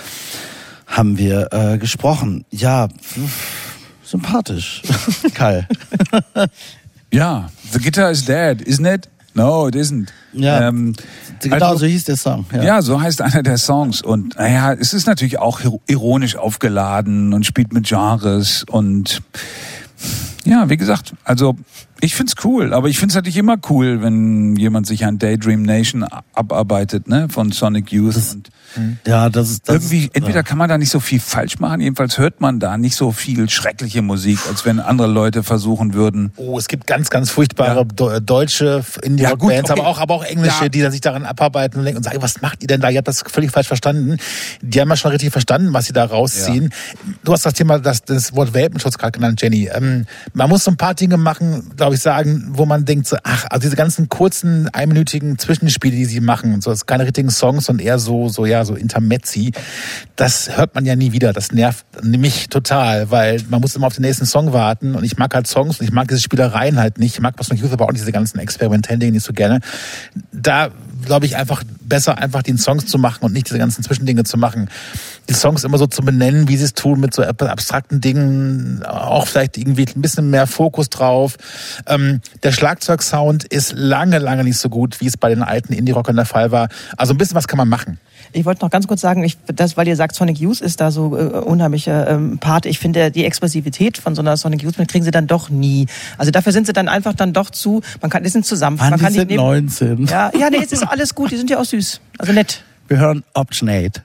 haben wir äh, gesprochen. Ja, sympathisch. Kai. Ja, The Guitar is Dead, isn't it? No, it isn't. Ja, Ähm, genau also- so hieß der Song. Ja. Ja. so heißt einer der Songs. Und naja, es ist natürlich auch ir- ironisch aufgeladen und spielt mit Genres und ja, wie gesagt, also ich find's cool, aber ich find's natürlich immer cool, wenn jemand sich an Daydream Nation abarbeitet, ne, von Sonic Youth. und Ja, das ist das irgendwie, ist, entweder kann man da nicht so viel falsch machen, jedenfalls hört man da nicht so viel schreckliche Musik, als wenn andere Leute versuchen würden. Oh, es gibt ganz, ganz furchtbare Ja. do- deutsche Ja, Indie-Rock-Bands, gut, okay. aber auch, aber auch englische, Ja. die dann sich daran abarbeiten und denken und sagen, was macht ihr denn da? Ihr habt das völlig falsch verstanden. Die haben ja schon richtig verstanden, was sie da rausziehen. Du hast das Thema, das, das Wort Welpenschutz gerade genannt, Jenny. Ähm, man muss so ein paar Dinge machen, glaube ich, sagen, wo man denkt, so, ach, also diese ganzen kurzen, einminütigen Zwischenspiele, die sie machen, so, das keine richtigen Songs und eher so, so, ja, so Intermezzi. Das hört man ja nie wieder. Das nervt mich total, weil man muss immer auf den nächsten Song warten und ich mag halt Songs und ich mag diese Spielereien halt nicht. Ich mag was von Youth, aber auch nicht diese ganzen experimentellen Dinge nicht so gerne. Da glaube ich einfach besser, einfach den Songs zu machen und nicht diese ganzen Zwischendinge zu machen. Die Songs immer so zu benennen, wie sie es tun, mit so abstrakten Dingen, auch vielleicht irgendwie ein bisschen mehr Fokus drauf. Ähm, der Schlagzeugsound ist lange, lange nicht so gut, wie es bei den alten Indie-Rockern der Fall war. Also ein bisschen was kann man machen. Ich wollte noch ganz kurz sagen, ich, das, weil ihr sagt, Sonic Youth ist da so äh, unheimlicher ähm, Part. Ich finde, die Expressivität von so einer Sonic Youth kriegen sie dann doch nie. Also dafür sind sie dann einfach dann doch zu. Man kann, die sind zusammen. Man die kann sind neben- 19. Ja, ja, nee, es ist alles gut. Die sind ja auch süß. Also nett. Wir hören Option 8.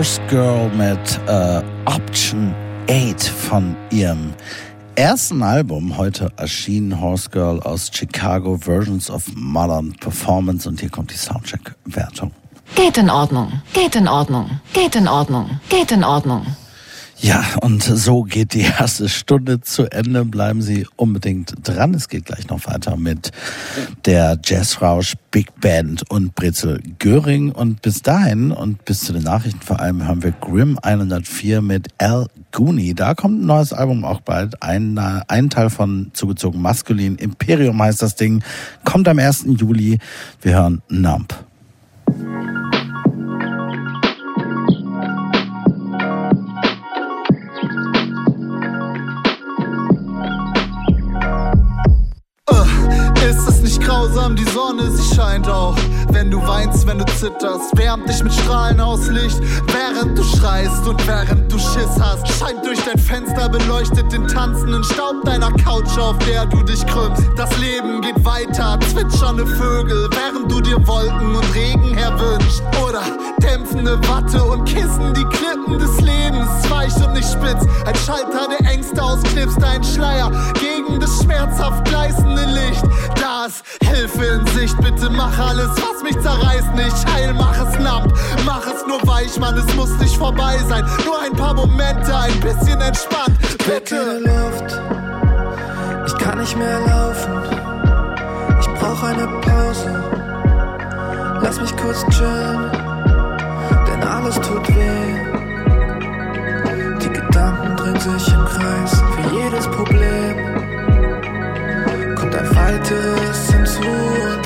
Horse Girl mit äh, Option 8 von ihrem ersten Album. Heute erschienen Horse Girl aus Chicago Versions of Modern Performance und hier kommt die Soundcheck-Wertung. Geht in Ordnung, geht in Ordnung, geht in Ordnung, geht in Ordnung. Ja, und so geht die erste Stunde zu Ende. Bleiben Sie unbedingt dran. Es geht gleich noch weiter mit der Jazzrausch Big Band und Brezel Göring. Und bis dahin und bis zu den Nachrichten vor allem haben wir Grimm 104 mit Al Gooney. Da kommt ein neues Album auch bald. Ein, ein Teil von Zugezogen Maskulin. Imperium heißt das Ding. Kommt am 1. Juli. Wir hören Nump. cabeça. Ist nicht grausam, die Sonne, sie scheint auch. Wenn du weinst, wenn du zitterst, wärmt dich mit Strahlen aus Licht. Während du schreist und während du Schiss hast, scheint durch dein Fenster beleuchtet den tanzenden Staub deiner Couch, auf der du dich krümmst. Das Leben geht weiter, zwitschernde Vögel, während du dir Wolken und Regen erwünscht. Oder dämpfende Watte und Kissen, die Klippen des Lebens, weich und nicht spitz. Ein Schalter, der Ängste ausknipst, ein Schleier gegen das schmerzhaft gleißende Licht. Da ist Hilfe in Sicht, bitte mach alles, was mich zerreißt, nicht heil, mach es namp, mach es nur weich, Mann, es muss nicht vorbei sein. Nur ein paar Momente, ein bisschen entspannt, bitte. Luft. Ich kann nicht mehr laufen. Ich brauch eine Pause. Lass mich kurz chillen, denn alles tut weh. Die Gedanken drehen sich im Kreis. Für jedes Problem weiteres hinzu.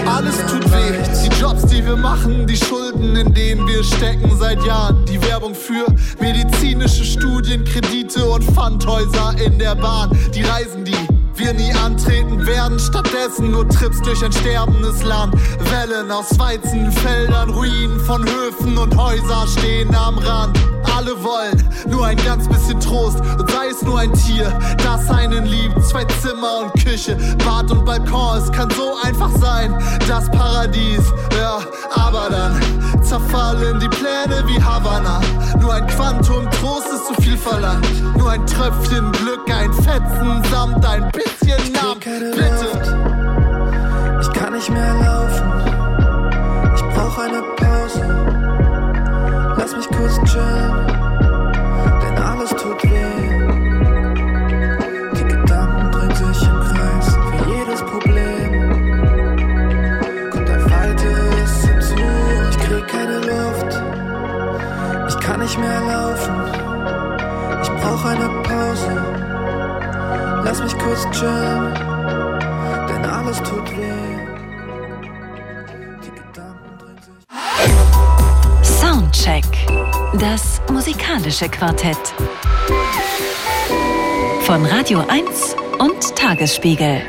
Alles tut weh. Die Jobs, die wir machen, die Schulden, in denen wir stecken seit Jahren. Die Werbung für medizinische Studien, Kredite und Pfandhäuser in der Bahn. Die Reisen, die wir nie antreten werden. Stattdessen nur Trips durch ein sterbendes Land. Wellen aus Weizenfeldern, Ruinen von Höfen und Häuser stehen am Rand. Alle wollen nur ein ganz bisschen Trost und sei es nur ein Tier, das einen liebt. Zwei Zimmer und Küche, Bad und Balkon, es kann so einfach sein, das Paradies. Ja, aber dann zerfallen die Pläne wie Havanna. Nur ein Quantum Trost ist zu viel verlangt. Nur ein Tröpfchen Glück, ein Fetzen samt ein bisschen keine Bitte. Luft. Ich kann nicht mehr laufen. Ich brauch eine Pause. Lass mich kurz chillen, denn alles tut weh. Die Gedanken drehen sich im Kreis. Für jedes Problem kommt ein weiteres hinzu. Ich krieg keine Luft. Ich kann nicht mehr laufen. Ich brauch eine Pause. Lass mich kurz chillen, denn alles tut weh. Soundcheck. Das musikalische Quartett. Von Radio 1 und Tagesspiegel.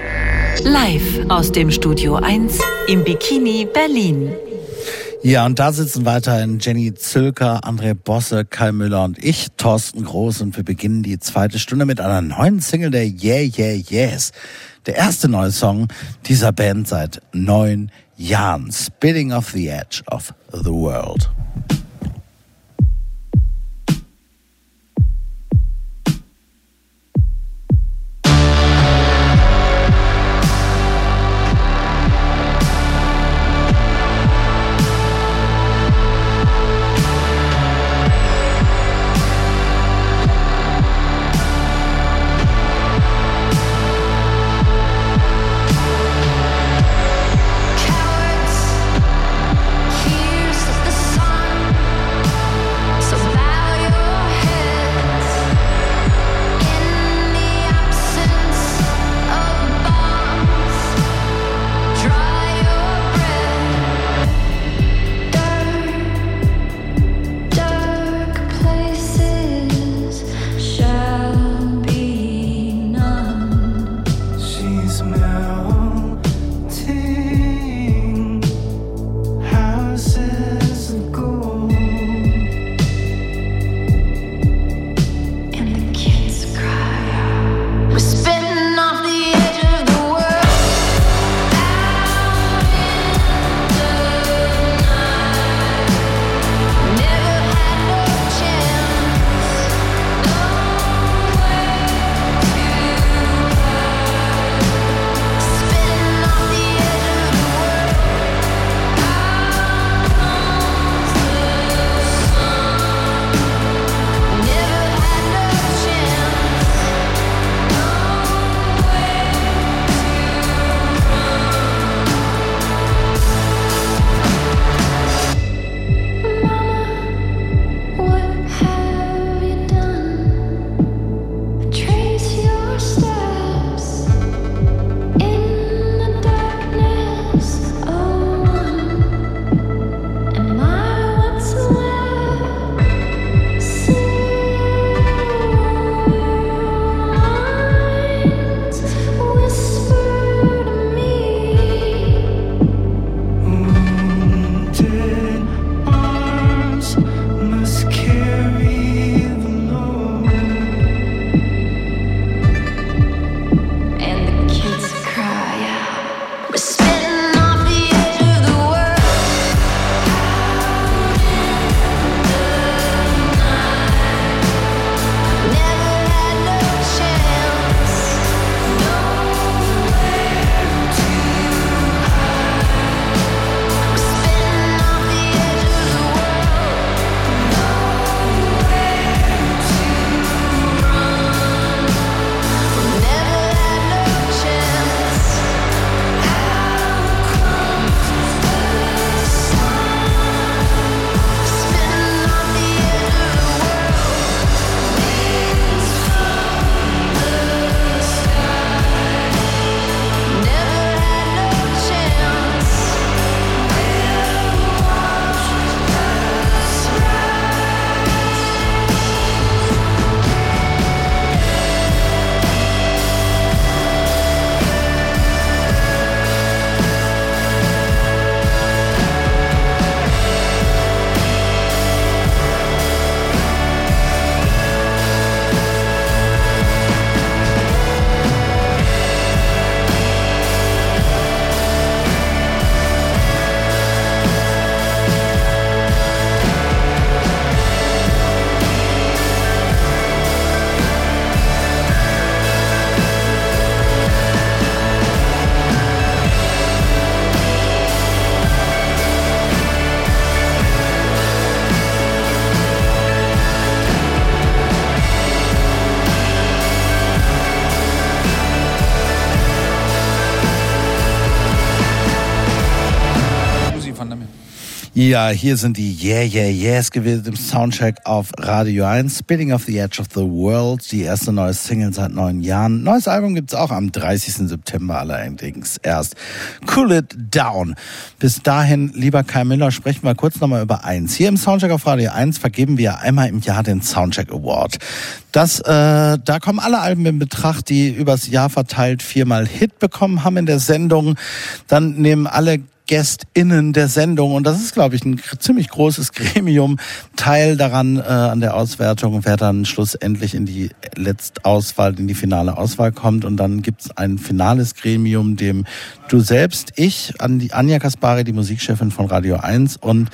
Live aus dem Studio 1 im Bikini Berlin. Ja, und da sitzen weiterhin Jenny Zülker, André Bosse, Kai Müller und ich, Thorsten Groß. Und wir beginnen die zweite Stunde mit einer neuen Single der Yeah Yeah Yes. Der erste neue Song dieser Band seit neun Jahren. Spitting off the Edge of the World. Ja, hier sind die Yeah, Yeah, Yes gewesen im Soundcheck auf Radio 1. Spinning of the Edge of the World, die erste neue Single seit neun Jahren. Neues Album gibt's auch am 30. September allerdings erst. Cool It Down. Bis dahin, lieber Kai Miller, sprechen wir kurz nochmal über eins. Hier im Soundcheck auf Radio 1 vergeben wir einmal im Jahr den Soundcheck Award. Das, äh, da kommen alle Alben in Betracht, die übers Jahr verteilt viermal Hit bekommen haben in der Sendung. Dann nehmen alle GästInnen der Sendung. Und das ist, glaube ich, ein ziemlich großes Gremium. Teil daran äh, an der Auswertung, wer dann schlussendlich in die Letztauswahl, in die finale Auswahl kommt. Und dann gibt es ein finales Gremium, dem du selbst, ich, Anja Kaspari, die Musikchefin von Radio 1 und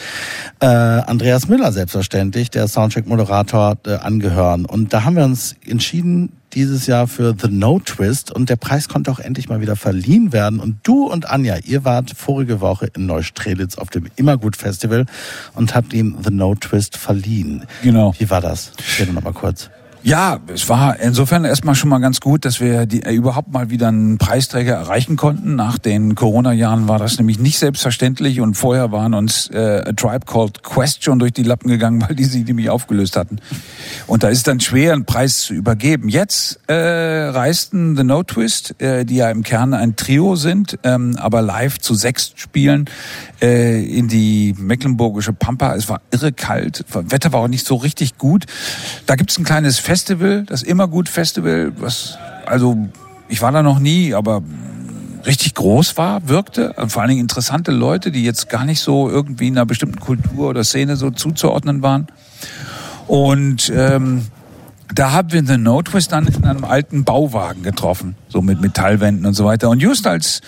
äh, Andreas Müller selbstverständlich, der Soundcheck-Moderator, äh, angehören. Und da haben wir uns entschieden, dieses Jahr für The No Twist und der Preis konnte auch endlich mal wieder verliehen werden. Und du und Anja, ihr wart vorige Woche in Neustrelitz auf dem Immergut Festival und habt ihm The No Twist verliehen. Genau. Wie war das? Erzähl noch mal kurz. Ja, es war insofern erstmal schon mal ganz gut, dass wir die, äh, überhaupt mal wieder einen Preisträger erreichen konnten. Nach den Corona-Jahren war das nämlich nicht selbstverständlich und vorher waren uns äh, A Tribe Called Quest schon durch die Lappen gegangen, weil die sie nämlich aufgelöst hatten. Und da ist dann schwer, einen Preis zu übergeben. Jetzt äh, reisten The No Twist, äh, die ja im Kern ein Trio sind, ähm, aber live zu sechs spielen, äh, in die mecklenburgische Pampa. Es war irre kalt, Wetter war auch nicht so richtig gut. Da gibt's ein kleines Festival, das Immergut Festival, was also ich war da noch nie, aber richtig groß war, wirkte. Und vor allen Dingen interessante Leute, die jetzt gar nicht so irgendwie in einer bestimmten Kultur oder Szene so zuzuordnen waren. Und ähm, da haben wir The No Twist dann in einem alten Bauwagen getroffen, so mit Metallwänden und so weiter. Und just als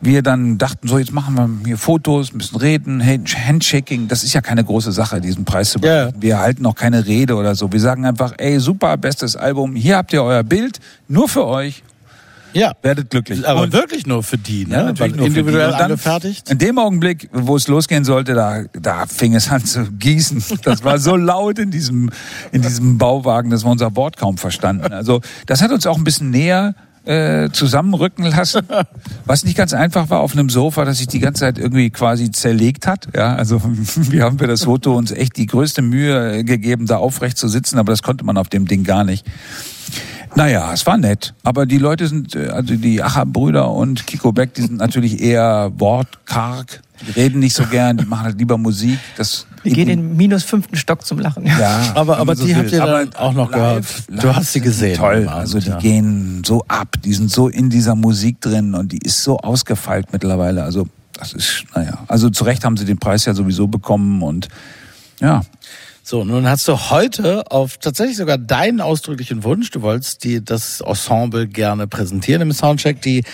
wir dann dachten, so jetzt machen wir hier Fotos, müssen reden, Hand- Handshaking, das ist ja keine große Sache, diesen Preis zu bekommen. Wir halten auch keine Rede oder so. Wir sagen einfach, ey, super, bestes Album, hier habt ihr euer Bild, nur für euch. Ja. Werdet glücklich. Aber Und- wirklich nur für die, ne? ja, natürlich nur für die. individuell Und dann- angefertigt. In dem Augenblick, wo es losgehen sollte, da, da fing es an zu gießen. Das war so laut in diesem, in diesem Bauwagen, dass wir unser Wort kaum verstanden. Also das hat uns auch ein bisschen näher äh, zusammenrücken lassen, was nicht ganz einfach war auf einem Sofa, das sich die ganze Zeit irgendwie quasi zerlegt hat. Ja, also wir haben für das Foto uns echt die größte Mühe gegeben, da aufrecht zu sitzen, aber das konnte man auf dem Ding gar nicht. Naja, es war nett. Aber die Leute sind, äh, also die Acher-Brüder und Kiko Beck, die sind natürlich eher wortkarg. Die reden nicht so gern, die machen halt lieber Musik. Das Wir gehen in den minus fünften Stock zum Lachen. ja, Aber, aber so die habt ihr dann auch noch gehört. live Du hast sie gesehen. Toll. Also die ja. gehen so ab, die sind so in dieser Musik drin und die ist so ausgefeilt mittlerweile. Also das ist, naja, also zu Recht haben sie den Preis ja sowieso bekommen und ja, So, nun hast du heute auf tatsächlich sogar deinen ausdrücklichen Wunsch, du wolltest die, das Ensemble gerne präsentieren im Soundcheck, die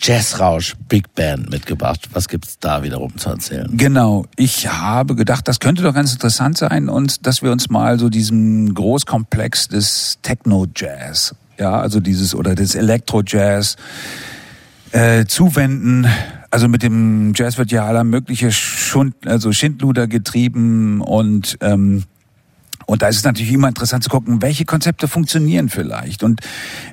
Jazzrausch Big Band mitgebracht. Was gibt's da wiederum zu erzählen? Genau, ich habe gedacht, das könnte doch ganz interessant sein und dass wir uns mal so diesem Großkomplex des Techno-Jazz, ja, also dieses oder des Elektro-Jazz äh, zuwenden. Also mit dem Jazz wird ja aller mögliche Schund, also Schindluder getrieben und ähm, und da ist es natürlich immer interessant zu gucken, welche Konzepte funktionieren vielleicht. Und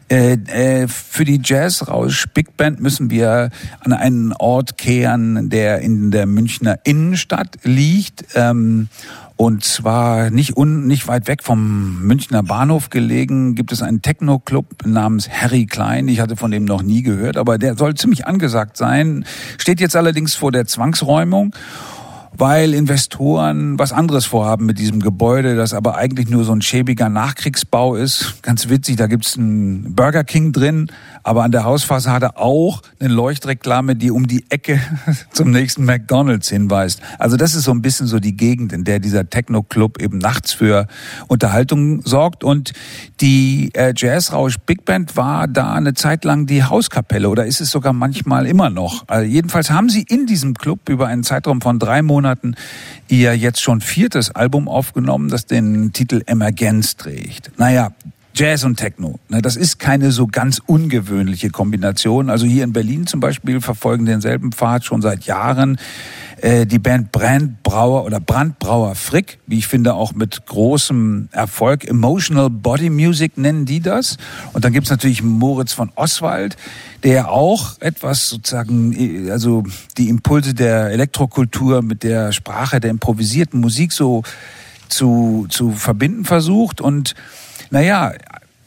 äh, äh, für die Jazzrausch Big Band müssen wir an einen Ort kehren, der in der Münchner Innenstadt liegt. Ähm, und zwar nicht, un, nicht weit weg vom Münchner Bahnhof gelegen, gibt es einen Techno-Club namens Harry Klein. Ich hatte von dem noch nie gehört, aber der soll ziemlich angesagt sein. Steht jetzt allerdings vor der Zwangsräumung weil Investoren was anderes vorhaben mit diesem Gebäude, das aber eigentlich nur so ein schäbiger Nachkriegsbau ist. Ganz witzig, da gibt's einen Burger King drin, aber an der Hausfassade auch eine Leuchtreklame, die um die Ecke zum nächsten McDonald's hinweist. Also das ist so ein bisschen so die Gegend, in der dieser Techno-Club eben nachts für Unterhaltung sorgt. Und die äh, Jazzrausch Big Band war da eine Zeit lang die Hauskapelle oder ist es sogar manchmal immer noch. Also jedenfalls haben sie in diesem Club über einen Zeitraum von drei Monaten ihr jetzt schon viertes Album aufgenommen, das den Titel Emergenz trägt. Naja, Jazz und Techno. Das ist keine so ganz ungewöhnliche Kombination. Also hier in Berlin zum Beispiel verfolgen denselben Pfad schon seit Jahren Äh, die Band Brandbrauer oder Brandbrauer Frick, wie ich finde auch mit großem Erfolg, Emotional Body Music nennen die das. Und dann gibt's natürlich Moritz von Oswald, der auch etwas sozusagen, äh, also die Impulse der Elektrokultur mit der Sprache der improvisierten Musik so zu, zu verbinden versucht. Und naja,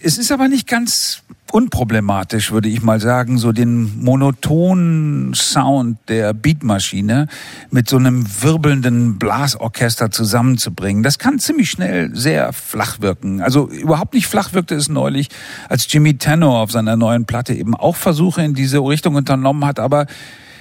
es ist aber nicht ganz unproblematisch, würde ich mal sagen, so den monotonen Sound der Beatmaschine mit so einem wirbelnden Blasorchester zusammenzubringen. Das kann ziemlich schnell sehr flach wirken. Also überhaupt nicht flach wirkte es neulich, als Jimmy Tenor auf seiner neuen Platte eben auch Versuche in diese Richtung unternommen hat, aber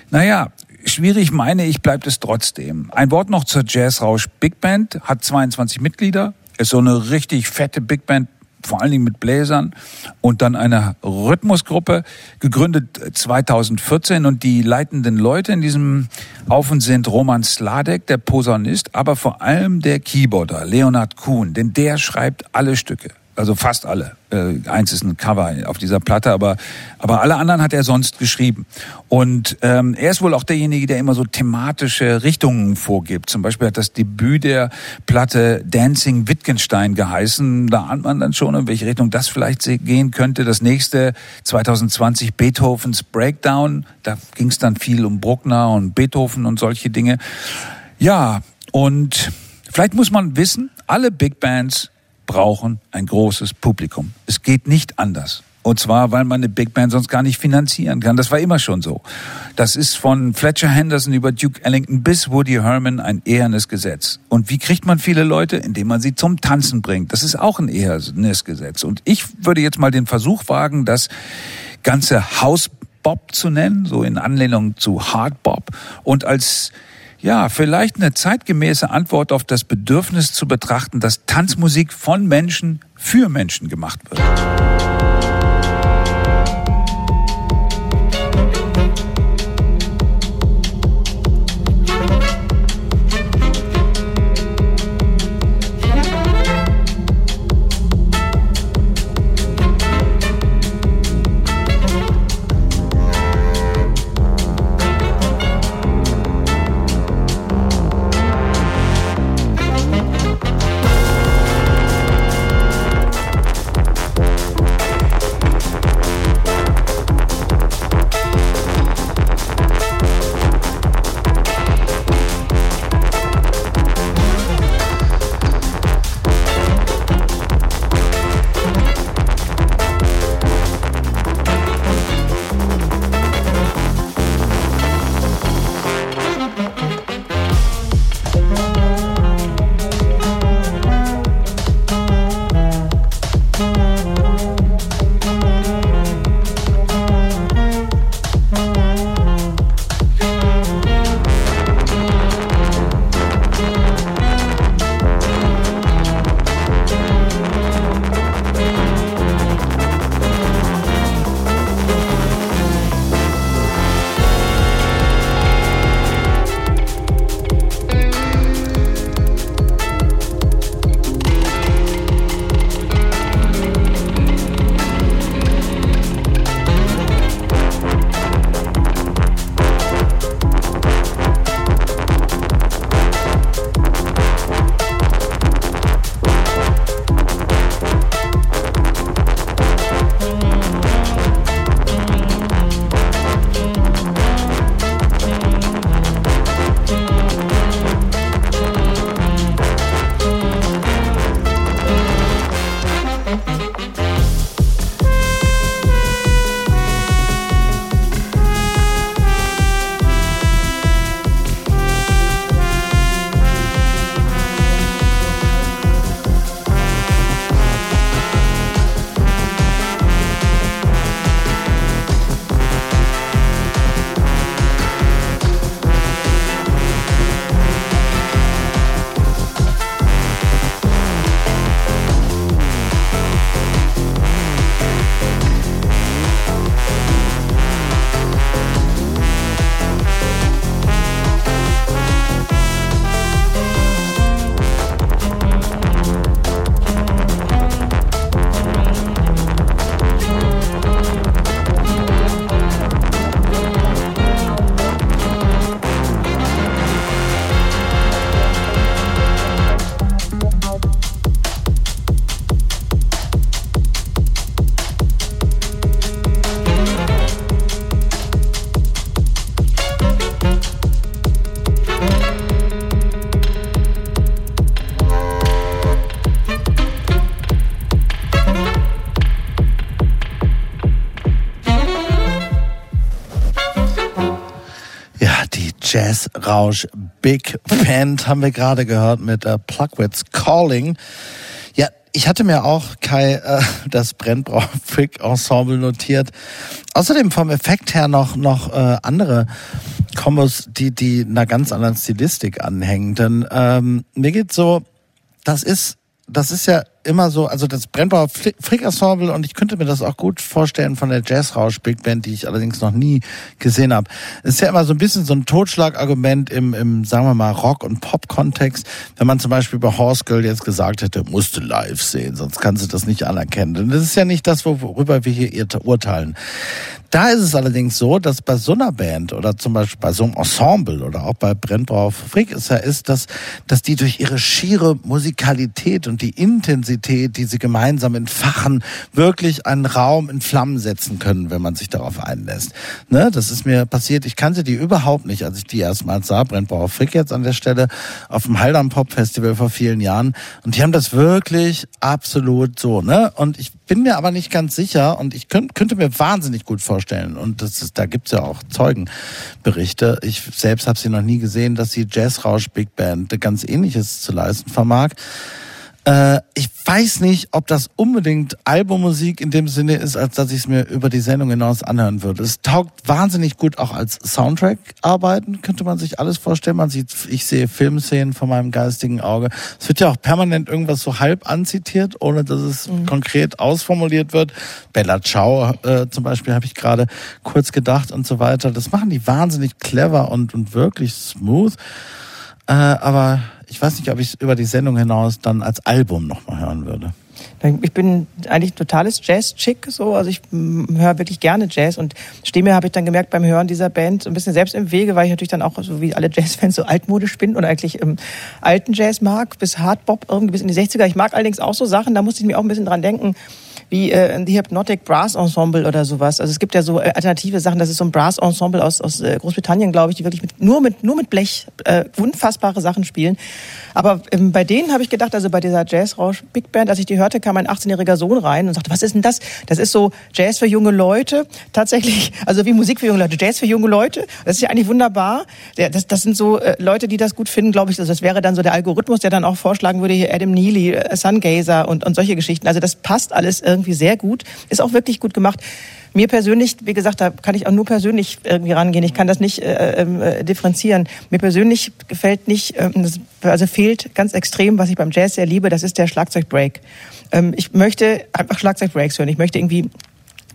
naja, schwierig meine ich, bleibt es trotzdem. Ein Wort noch zur Jazzrausch Big Band, hat 22 Mitglieder, ist so eine richtig fette Big Band, vor allen Dingen mit Bläsern und dann eine Rhythmusgruppe, gegründet 2014 und die leitenden Leute in diesem Haufen sind Roman Sladek, der Posaunist, aber vor allem der Keyboarder, Leonard Kuhn, denn der schreibt alle Stücke also fast alle. Äh, eins ist ein Cover auf dieser Platte, aber aber alle anderen hat er sonst geschrieben. Und ähm, er ist wohl auch derjenige, der immer so thematische Richtungen vorgibt. Zum Beispiel hat das Debüt der Platte Dancing Wittgenstein geheißen. Da ahnt man dann schon, in welche Richtung das vielleicht gehen könnte. Das nächste 2020 Beethovens Breakdown. Da ging es dann viel um Bruckner und Beethoven und solche Dinge. Ja, und vielleicht muss man wissen, alle Big Bands brauchen ein großes Publikum. Es geht nicht anders. Und zwar, weil man eine Big Band sonst gar nicht finanzieren kann. Das war immer schon so. Das ist von Fletcher Henderson über Duke Ellington bis Woody Herman ein ehernes Gesetz. Und wie kriegt man viele Leute? Indem man sie zum Tanzen bringt. Das ist auch ein ehernes Gesetz. Und ich würde jetzt mal den Versuch wagen, das ganze House Bob zu nennen, so in Anlehnung zu Hard Bob. Und als ja, vielleicht eine zeitgemäße Antwort auf das Bedürfnis zu betrachten, dass Tanzmusik von Menschen für Menschen gemacht wird. Jazzrausch Big Band haben wir gerade gehört mit äh, Plugwitz Calling. Ja, ich hatte mir auch Kai äh, das Brennbrauer Frick Ensemble notiert. Außerdem vom Effekt her noch noch äh, andere Kombos, die die einer ganz anderen Stilistik anhängen. Denn ähm, mir geht so, das ist das ist ja immer so, also das Brennbauer Fli- Frick Ensemble und ich könnte mir das auch gut vorstellen von der Jazzrausch Big Band, die ich allerdings noch nie gesehen habe. Ist ja immer so ein bisschen so ein Totschlagargument im, im sagen wir mal, Rock- und Pop-Kontext, wenn man zum Beispiel bei Horse Girl jetzt gesagt hätte, musst du live sehen, sonst kannst du das nicht anerkennen. Denn das ist ja nicht das, worüber wir hier urteilen. Da ist es allerdings so, dass bei so einer Band oder zum Beispiel bei so einem Ensemble oder auch bei Brennbrauer Frick ist ja ist, dass, dass die durch ihre schiere Musikalität und die Intensität, die sie gemeinsam entfachen, wirklich einen Raum in Flammen setzen können, wenn man sich darauf einlässt. Ne, das ist mir passiert. Ich kannte die überhaupt nicht, als ich die erstmals sah. Brennbrauer Frick jetzt an der Stelle auf dem Haldern Pop Festival vor vielen Jahren. Und die haben das wirklich absolut so, ne? Und ich bin mir aber nicht ganz sicher und ich könnt, könnte mir wahnsinnig gut vorstellen, und das ist, da gibt's ja auch Zeugenberichte, ich selbst habe sie noch nie gesehen, dass die Jazzrausch Big Band ganz ähnliches zu leisten vermag. Äh, ich weiß nicht, ob das unbedingt Albummusik in dem Sinne ist, als dass ich es mir über die Sendung hinaus anhören würde. Es taugt wahnsinnig gut auch als Soundtrack arbeiten, könnte man sich alles vorstellen. Man sieht, ich sehe Filmszenen vor meinem geistigen Auge. Es wird ja auch permanent irgendwas so halb anzitiert, ohne dass es konkret ausformuliert wird. Bella Ciao äh, zum Beispiel habe ich gerade kurz gedacht und so weiter. Das machen die wahnsinnig clever und, und wirklich smooth. Äh, aber ich weiß nicht, ob ich es über die Sendung hinaus dann als Album nochmal hören würde. Ich bin eigentlich ein totales Jazz-Chick, so. Also ich höre wirklich gerne Jazz und stehe mir, habe ich dann gemerkt beim Hören dieser Band so ein bisschen selbst im Wege, weil ich natürlich dann auch, so wie alle Jazzfans, so altmodisch bin und eigentlich ähm, alten Jazz mag, bis Hardbop irgendwie bis in die 60er. Ich mag allerdings auch so Sachen, da musste ich mir auch ein bisschen dran denken, wie äh, The Hypnotic Brass Ensemble oder sowas. Also es gibt ja so äh, alternative Sachen, das ist so ein Brass Ensemble aus, aus äh, Großbritannien, glaube ich, die wirklich mit, nur mit nur mit Blech äh, unfassbare Sachen spielen. Aber ähm, bei denen habe ich gedacht, also bei dieser Jazzrausch Big Band, als ich die hörte, kam mein 18-jähriger Sohn rein und sagte, was ist denn das? Das ist so Jazz für junge Leute, tatsächlich, also wie Musik für junge Leute, Jazz für junge Leute. Das ist ja eigentlich wunderbar. Der, das, das sind so äh, Leute, die das gut finden, glaube ich. Also das wäre dann so der Algorithmus, der dann auch vorschlagen würde, hier Adam Neely, äh, Sungazer und, und solche Geschichten. Also das passt alles irgendwie sehr gut, ist auch wirklich gut gemacht. Mir persönlich, wie gesagt, da kann ich auch nur persönlich irgendwie rangehen. Ich kann das nicht äh, äh, differenzieren. Mir persönlich gefällt nicht, ähm, das, also fehlt ganz extrem, was ich beim Jazz sehr liebe, das ist der Schlagzeugbreak. Ähm, ich möchte einfach Schlagzeugbreaks hören. Ich möchte irgendwie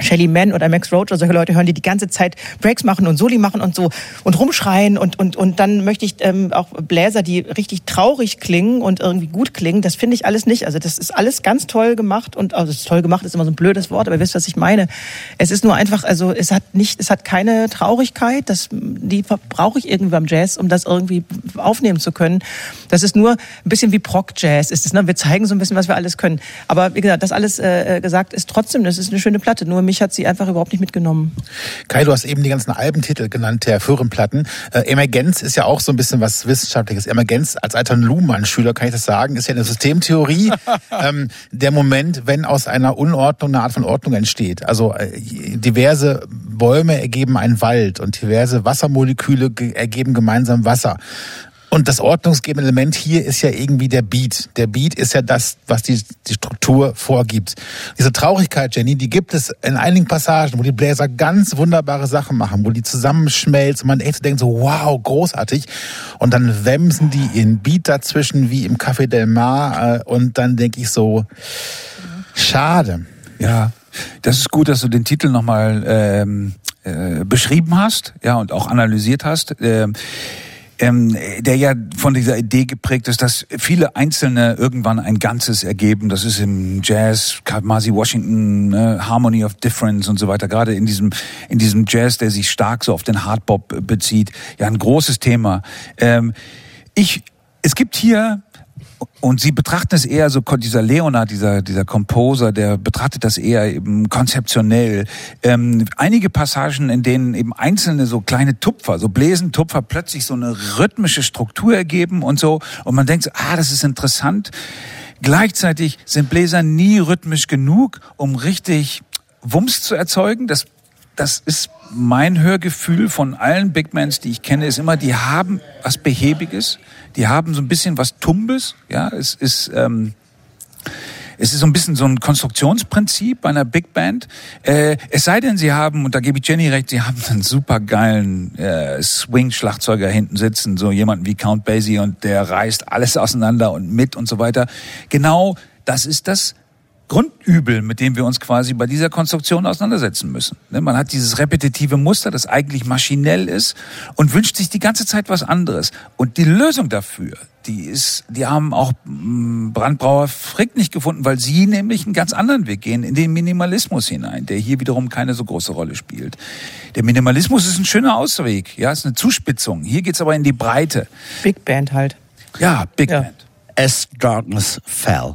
Shelly Mann oder Max Roach oder solche Leute hören, die die ganze Zeit Breaks machen und Soli machen und so und rumschreien und und und dann möchte ich ähm, auch Bläser, die richtig traurig klingen und irgendwie gut klingen. Das finde ich alles nicht. Also das ist alles ganz toll gemacht und also toll gemacht ist immer so ein blödes Wort, aber ihr wisst, was ich meine. Es ist nur einfach, also es hat nicht, es hat keine Traurigkeit. Das die brauche ich irgendwie beim Jazz, um das irgendwie aufnehmen zu können. Das ist nur ein bisschen wie Prog Jazz ist es. Ne? Wir zeigen so ein bisschen, was wir alles können. Aber wie gesagt, das alles äh, gesagt ist trotzdem, das ist eine schöne Platte. Nur mich hat sie einfach überhaupt nicht mitgenommen. Kai, du hast eben die ganzen Albentitel genannt der früheren Platten. Äh, Emergenz ist ja auch so ein bisschen was Wissenschaftliches. Emergenz als alter Luhmann-Schüler kann ich das sagen, ist ja eine Systemtheorie. ähm, der Moment, wenn aus einer Unordnung eine Art von Ordnung entsteht. Also äh, diverse Bäume ergeben einen Wald und diverse Wassermoleküle ge ergeben gemeinsam Wasser. Und das ordnungsgebende Element hier ist ja irgendwie der Beat. Der Beat ist ja das, was die, die Struktur vorgibt. Diese Traurigkeit, Jenny, die gibt es in einigen Passagen, wo die Bläser ganz wunderbare Sachen machen, wo die zusammenschmelzen und man echt denkt so, wow, großartig. Und dann wemsen die ihren Beat dazwischen wie im Café Del Mar äh, und dann denke ich so, schade. Ja, das ist gut, dass du den Titel nochmal ähm, äh, beschrieben hast, ja, und auch analysiert hast. Ähm, ähm, der ja von dieser Idee geprägt ist, dass viele Einzelne irgendwann ein Ganzes ergeben. Das ist im Jazz, Kamasi Washington, ne, Harmony of Difference und so weiter. Gerade in diesem in diesem Jazz, der sich stark so auf den Hardbop bezieht, ja ein großes Thema. Ähm, ich, es gibt hier und sie betrachten es eher so, dieser Leonard, dieser, dieser Composer, der betrachtet das eher eben konzeptionell. Ähm, einige Passagen, in denen eben einzelne so kleine Tupfer, so Bläsentupfer plötzlich so eine rhythmische Struktur ergeben und so. Und man denkt so, ah, das ist interessant. Gleichzeitig sind Bläser nie rhythmisch genug, um richtig Wumms zu erzeugen. Das das ist mein Hörgefühl von allen Big Bands, die ich kenne, ist immer, die haben was Behäbiges, die haben so ein bisschen was Tumbes, ja, es ist, ähm, es ist so ein bisschen so ein Konstruktionsprinzip bei einer Big Band. Äh, es sei denn, sie haben, und da gebe ich Jenny recht, sie haben einen super geilen äh, Swing-Schlagzeuger hinten sitzen, so jemanden wie Count Basie und der reißt alles auseinander und mit und so weiter. Genau das ist das Grundübel, mit dem wir uns quasi bei dieser Konstruktion auseinandersetzen müssen. Ne, Man hat dieses repetitive Muster, das eigentlich maschinell ist und wünscht sich die ganze Zeit was anderes. Und die Lösung dafür, die ist, die haben auch mm, Brandbrauer Frick nicht gefunden, weil sie nämlich einen ganz anderen Weg gehen, in den Minimalismus hinein, der hier wiederum keine so große Rolle spielt. Der Minimalismus ist ein schöner Ausweg, ja, ist eine Zuspitzung. Hier geht's aber in die Breite. Big Band halt. Ja, Big Ja. Band. As Darkness Fell.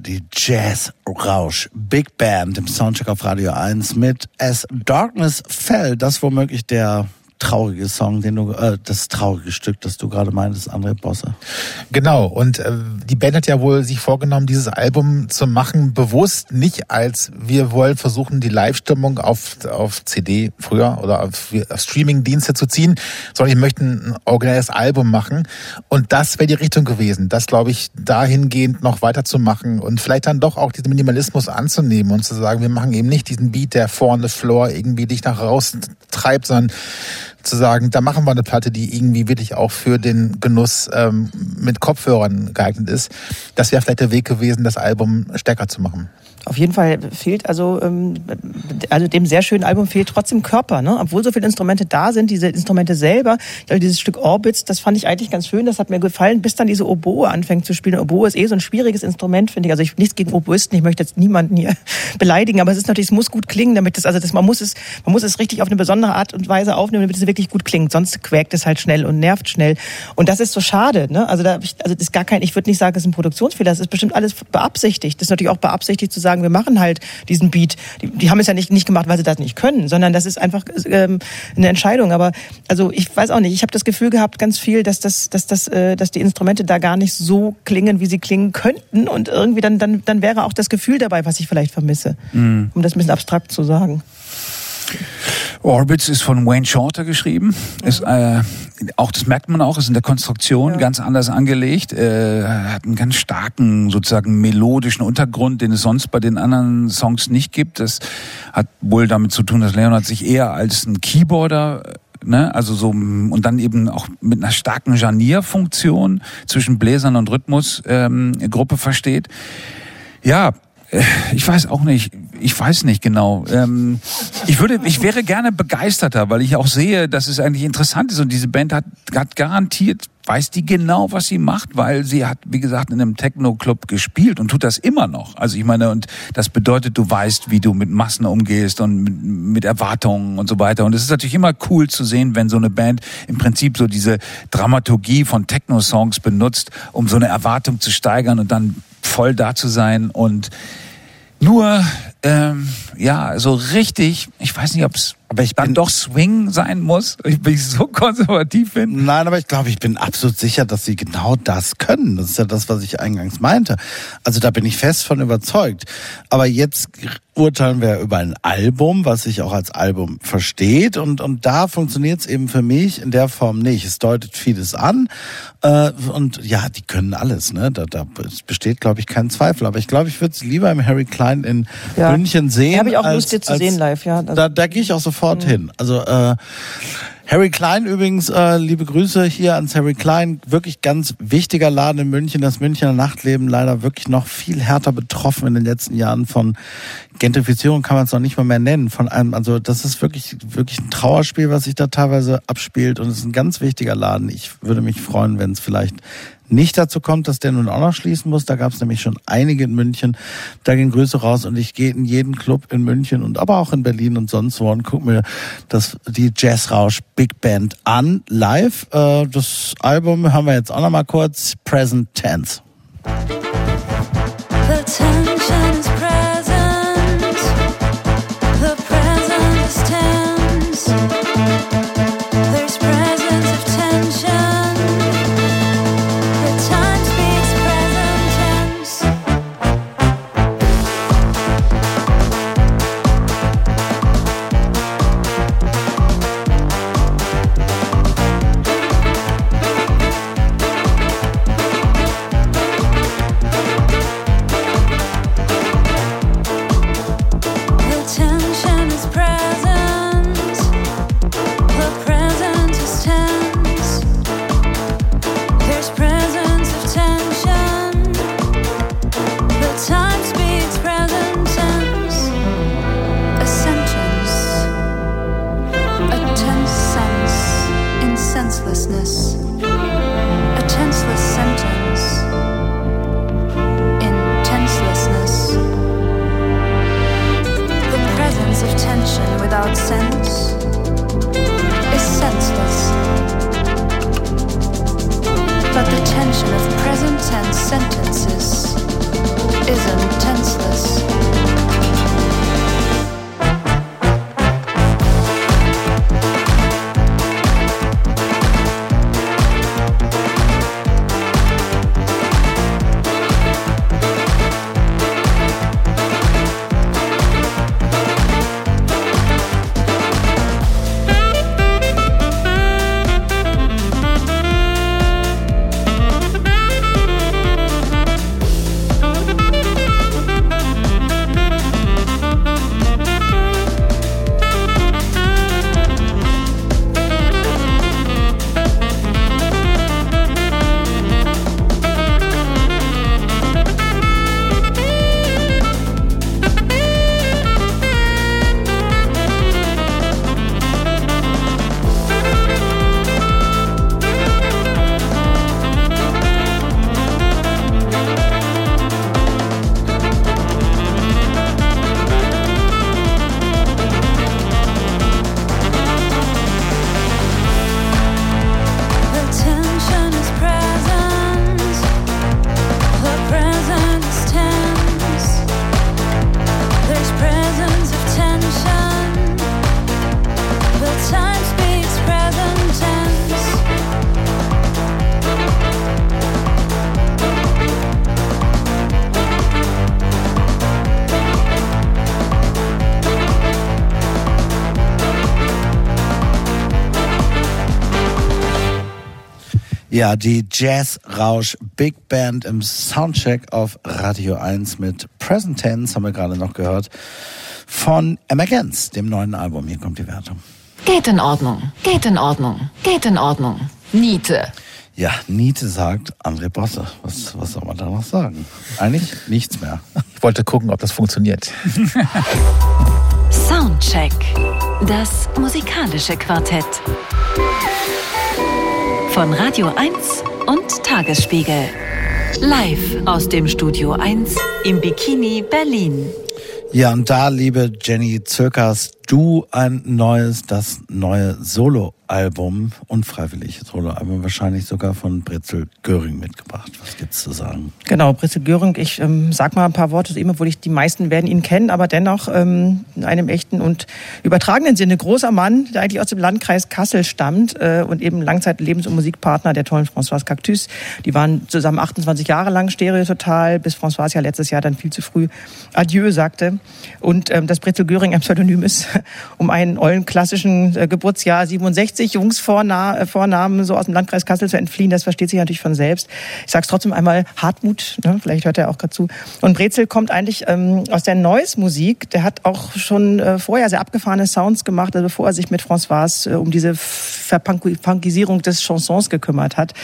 Die Jazz-Rausch Big Band im Soundcheck auf Radio 1 mit As Darkness Fell. Das womöglich der traurige Song, den du, äh, das traurige Stück, das du gerade meintest, André Bosse. Genau, und äh, die Band hat ja wohl sich vorgenommen, dieses Album zu machen, bewusst nicht als wir wollen versuchen, die Live-Stimmung auf, auf CD früher oder auf, auf Streaming-Dienste zu ziehen, sondern ich möchte ein originelles Album machen. Und das wäre die Richtung gewesen, das glaube ich dahingehend noch weiterzumachen und vielleicht dann doch auch diesen Minimalismus anzunehmen und zu sagen, wir machen eben nicht diesen Beat, der vor on the floor irgendwie dich nach raus treibt, sondern zu sagen, da machen wir eine Platte, die irgendwie wirklich auch für den Genuss ähm, mit Kopfhörern geeignet ist. Das wäre vielleicht der Weg gewesen, das Album stärker zu machen. Auf jeden Fall fehlt also, ähm, also dem sehr schönen Album fehlt trotzdem Körper, ne? Obwohl so viele Instrumente da sind, diese Instrumente selber, dieses Stück Orbits, das fand ich eigentlich ganz schön, das hat mir gefallen, bis dann diese Oboe anfängt zu spielen. Oboe ist eh so ein schwieriges Instrument, finde ich. Also ich nichts gegen Oboisten, ich möchte jetzt niemanden hier beleidigen, aber es ist natürlich, es muss gut klingen, damit das, also das, man muss es, man muss es richtig auf eine besondere Art und Weise aufnehmen, damit es wirklich gut klingt. Sonst quäkt es halt schnell und nervt schnell. Und das ist so schade, ne? Also da, also das ist gar kein, ich würde nicht sagen, es ist ein Produktionsfehler, es ist bestimmt alles beabsichtigt. Das ist natürlich auch beabsichtigt zu sagen, wir machen halt diesen Beat. Die, die haben es ja nicht, nicht gemacht, weil sie das nicht können, sondern das ist einfach ähm, eine Entscheidung. Aber also ich weiß auch nicht, ich habe das Gefühl gehabt ganz viel, dass das, dass das, äh, dass die Instrumente da gar nicht so klingen, wie sie klingen könnten. Und irgendwie dann, dann, dann wäre auch das Gefühl dabei, was ich vielleicht vermisse. Mhm. Um das ein bisschen abstrakt zu sagen. Orbits ist von Wayne Shorter geschrieben. Ist, äh, auch das merkt man auch, ist in der Konstruktion ganz anders angelegt. Äh, hat einen ganz starken, sozusagen melodischen Untergrund, den es sonst bei den anderen Songs nicht gibt. Das hat wohl damit zu tun, dass Leonard sich eher als ein Keyboarder Ne, also so und dann eben auch mit einer starken Janierfunktion zwischen Bläsern und Rhythmusgruppe ähm, Gruppe versteht. Ja, äh, ich weiß auch nicht. Ich weiß nicht genau. Ähm, ich würde, ich wäre gerne begeisterter, weil ich auch sehe, dass es eigentlich interessant ist und diese Band hat, hat garantiert weiß die genau, was sie macht, weil sie hat, wie gesagt, in einem Techno-Club gespielt und tut das immer noch. Also ich meine, und das bedeutet, du weißt, wie du mit Massen umgehst und mit, mit Erwartungen und so weiter. Und es ist natürlich immer cool zu sehen, wenn so eine Band im Prinzip so diese Dramaturgie von Techno-Songs benutzt, um so eine Erwartung zu steigern und dann voll da zu sein und nur, ähm, ja, so richtig, ich weiß nicht, ob es Aber ich dann bin- doch Swing sein muss, weil ich so konservativ bin. Nein, aber ich glaube, ich bin absolut sicher, dass sie genau das können. Das ist ja das, was ich eingangs meinte. Also da bin ich fest von überzeugt. Aber jetzt urteilen wir über ein Album, was sich auch als Album versteht. Und, und da funktioniert es eben für mich in der Form nicht. Es deutet vieles an. Äh, und ja, die können alles. Ne? Da, da besteht, glaube ich, kein Zweifel. Aber ich glaube, ich würde sie lieber im Harry Klein in Ja. München sehen. Ja, hab ich auch als, Lust, dir zu als, sehen live, ja. Also- Da, da gehe ich auch sofort hin. Also äh, Harry Klein übrigens, äh, liebe Grüße hier ans Harry Klein. Wirklich ganz wichtiger Laden in München. Das Münchner Nachtleben leider wirklich noch viel härter betroffen in den letzten Jahren von Gentrifizierung kann man es noch nicht mal mehr nennen. Von einem, also das ist wirklich, wirklich ein Trauerspiel, was sich da teilweise abspielt. Und es ist ein ganz wichtiger Laden. Ich würde mich freuen, wenn es vielleicht nicht dazu kommt, dass der nun auch noch schließen muss. Da gab es nämlich schon einige in München. Da gehen Grüße raus und ich gehe in jeden Club in München und aber auch in Berlin und sonst wo und guck mir das die Jazzrausch Big Band an live. Äh, das Album haben wir jetzt auch noch mal kurz Present Tense. Ja, die Jazz Rausch Big Band im Soundcheck auf Radio 1 mit Present Tense haben wir gerade noch gehört von Emergence, dem neuen Album. Hier kommt die Wertung. Geht in Ordnung, geht in Ordnung, geht in Ordnung. Niete. Ja, Niete sagt André Bosse. Was, was soll man da noch sagen? Eigentlich nichts mehr. Ich wollte gucken, ob das funktioniert. Soundcheck. Das musikalische Quartett. Von Radio 1 und Tagesspiegel. Live aus dem Studio 1 im Bikini Berlin. Ja, und da, liebe Jenny Zirkas, du ein neues, das neue Soloalbum, unfreiwillig Soloalbum, wahrscheinlich sogar von Britzel Göring mitgebracht. Was gibt's zu sagen? Genau, Britzel Göring, ich ähm, sag mal ein paar Worte zu ihm, obwohl ich die meisten werden ihn kennen, aber dennoch ähm, in einem echten und übertragenen Sinne großer Mann, der eigentlich aus dem Landkreis Kassel stammt äh, und eben Langzeit Lebens- und Musikpartner der tollen Françoise Cactus. Die waren zusammen 28 Jahre lang Stereototal, bis Françoise ja letztes Jahr dann viel zu früh Adieu sagte. Und ähm, dass Britzel Göring ein Pseudonym ist, um einen ollen klassischen äh, Geburtsjahr 67 Jungsvornamen äh, Vornamen so aus dem Landkreis Kassel zu entfliehen, das versteht sich natürlich von selbst. Ich sage es trotzdem einmal, Hartmut, ne, vielleicht hört er auch gerade zu. Und Brezel kommt eigentlich ähm, aus der Neues-Musik. Der hat auch schon äh, vorher sehr abgefahrene Sounds gemacht, also bevor er sich mit Françoise äh, um diese Verpunkisierung des Chansons gekümmert hat.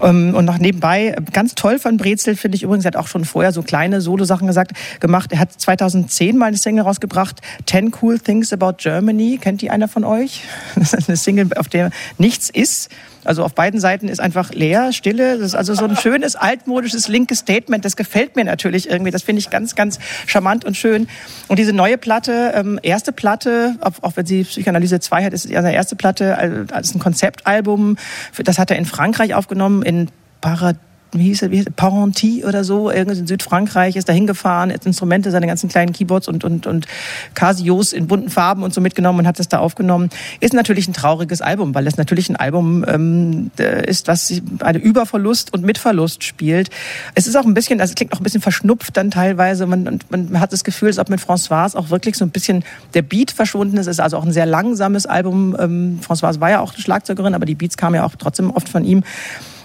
Ähm, und noch nebenbei, ganz toll von Brezel, finde ich übrigens, er hat auch schon vorher so kleine Solo-Sachen gesagt, gemacht. Er hat 2010 mal eine Single rausgebracht, 10 Cool Things About Germany. Kennt die einer von euch? Das ist eine Single, auf der nichts ist. Also auf beiden Seiten ist einfach leer, Stille. Das ist also so ein schönes, altmodisches, linkes Statement. Das gefällt mir natürlich irgendwie. Das finde ich ganz, ganz charmant und schön. Und diese neue Platte, ähm, erste Platte, auch, wenn sie Psychoanalyse 2 hat, ist es seine erste Platte, also, ist ein Konzeptalbum. Das hat er in Frankreich aufgenommen, in Parad wie hieß er, wie hieß er, Parenty oder so, irgendwas in Südfrankreich, ist da hingefahren, hat Instrumente, seine ganzen kleinen Keyboards und, und, und Casios in bunten Farben und so mitgenommen und hat das da aufgenommen. Ist natürlich ein trauriges Album, weil das natürlich ein Album ähm, ist, was eine Überverlust und Mitverlust spielt. Es ist auch ein bisschen, also es klingt auch ein bisschen verschnupft dann teilweise. Man, und man hat das Gefühl, als ob mit Françoise auch wirklich so ein bisschen der Beat verschwunden ist. Es ist also auch ein sehr langsames Album. Ähm, Françoise war ja auch Schlagzeugerin, aber die Beats kamen ja auch trotzdem oft von ihm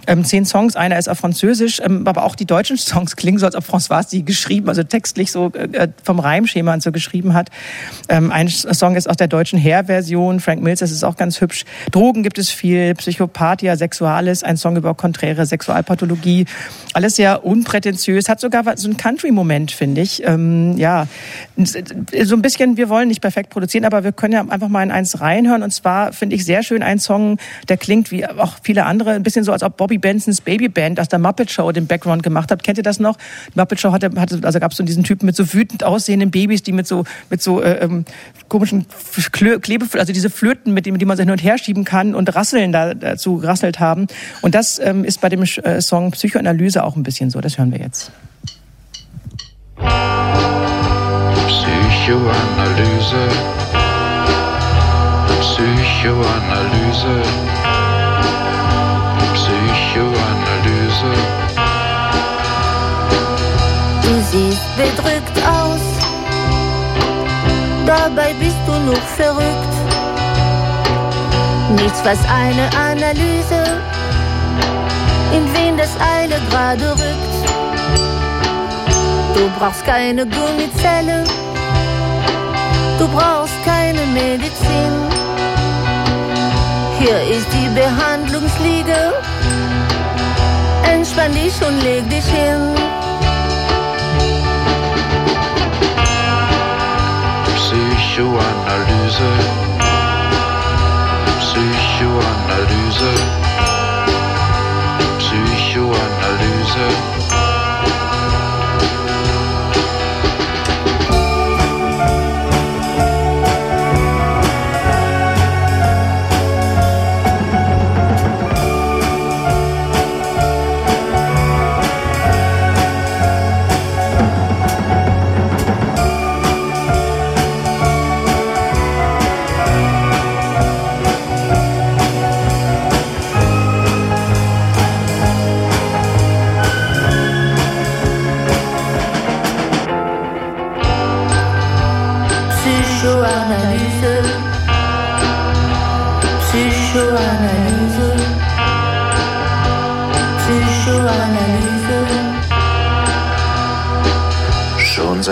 ähm, zehn Songs, einer ist auf Französisch, ähm, aber auch die deutschen Songs klingen so, als ob François die geschrieben, also textlich so äh, vom Reimschema und so geschrieben hat. Ähm, ein Song ist aus der deutschen Hair-Version, Frank Mills, das ist auch ganz hübsch. Drogen gibt es viel, Psychopathia, Sexualis, ein Song über konträre Sexualpathologie. Alles sehr unprätentiös, hat sogar so einen Country-Moment, finde ich. Ähm, ja, so ein bisschen, wir wollen nicht perfekt produzieren, aber wir können ja einfach mal in eins reinhören. Und zwar finde ich sehr schön ein Song, der klingt wie auch viele andere, ein bisschen so, als ob Bobby Bensons Babyband aus der Muppet Show den Background gemacht habt. Kennt ihr das noch? Die Muppet Show hatte, hatte also gab es so diesen Typen mit so wütend aussehenden Babys, die mit so mit so äh, ähm, komischen Klebe, also diese Flöten, mit denen die man sich hin und her schieben kann und rasseln da, äh, dazu gerasselt haben. Und das ähm, ist bei dem äh, Song Psychoanalyse auch ein bisschen so. Das hören wir jetzt. Psychoanalyse. Psychoanalyse. Psychoanalyse. Siehst bedrückt aus, dabei bist du noch verrückt. Nichts, was eine Analyse, in wen das Eile gerade rückt. Du brauchst keine Gummizelle, du brauchst keine Medizin. Hier ist die Behandlungsliege, entspann dich und leg dich hin. Psychoanalyse. Psychoanalyse. Psychoanalyse.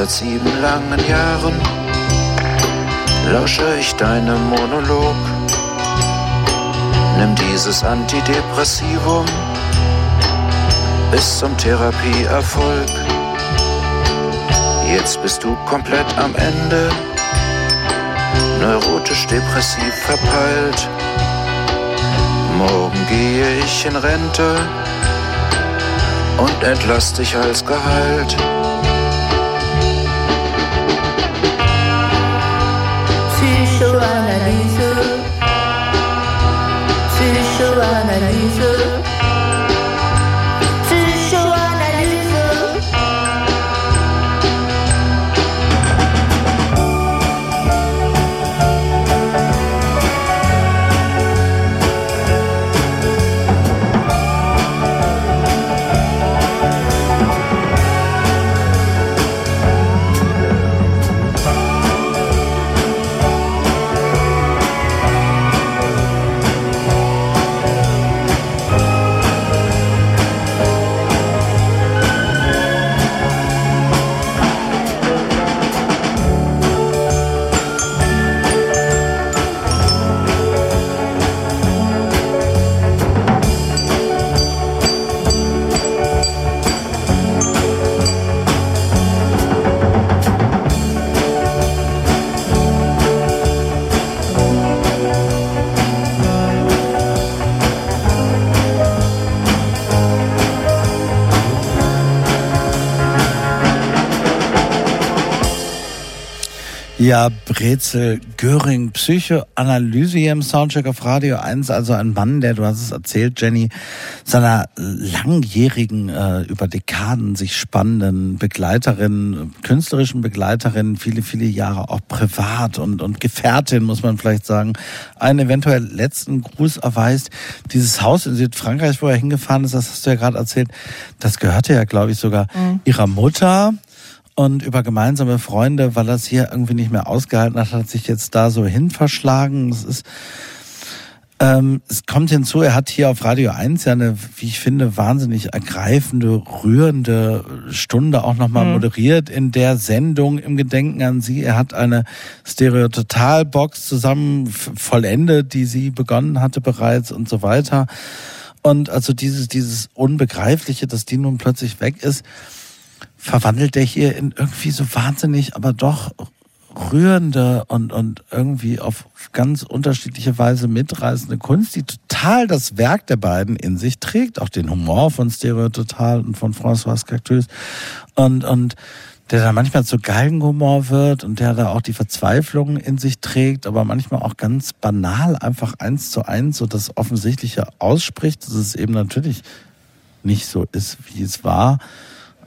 Seit sieben langen Jahren lausche ich deinem Monolog. Nimm dieses Antidepressivum bis zum Therapieerfolg. Jetzt bist du komplett am Ende, neurotisch depressiv verpeilt. Morgen gehe ich in Rente und entlass dich als Gehalt. Ja, Brezel Göring, Psychoanalyse hier im Soundcheck auf Radio 1, also ein Mann, der, du hast es erzählt, Jenny, seiner langjährigen, äh, über Dekaden sich spannenden Begleiterin, künstlerischen Begleiterin, viele, viele Jahre auch privat und, und Gefährtin, muss man vielleicht sagen, einen eventuell letzten Gruß erweist. Dieses Haus in Südfrankreich, wo er hingefahren ist, das hast du ja gerade erzählt, das gehörte ja, glaube ich, sogar Mhm. ihrer Mutter und über gemeinsame Freunde, weil er es hier irgendwie nicht mehr ausgehalten hat, hat sich jetzt da so hin verschlagen. Es ist, ähm, es kommt hinzu, er hat hier auf Radio 1 ja eine, wie ich finde, wahnsinnig ergreifende, rührende Stunde auch nochmal Mhm. moderiert in der Sendung im Gedenken an sie. Er hat eine Stereototal-Box zusammen vollendet, die sie begonnen hatte bereits und so weiter. Und also dieses, dieses Unbegreifliche, dass die nun plötzlich weg ist, verwandelt er hier in irgendwie so wahnsinnig, aber doch rührende und, und irgendwie auf ganz unterschiedliche Weise mitreißende Kunst, die total das Werk der beiden in sich trägt, auch den Humor von Stereototal und von François Cactus und, und der da manchmal zu Galgenhumor wird und der da auch die Verzweiflung in sich trägt, aber manchmal auch ganz banal einfach eins zu eins so das Offensichtliche ausspricht, dass es eben natürlich nicht so ist, wie es war.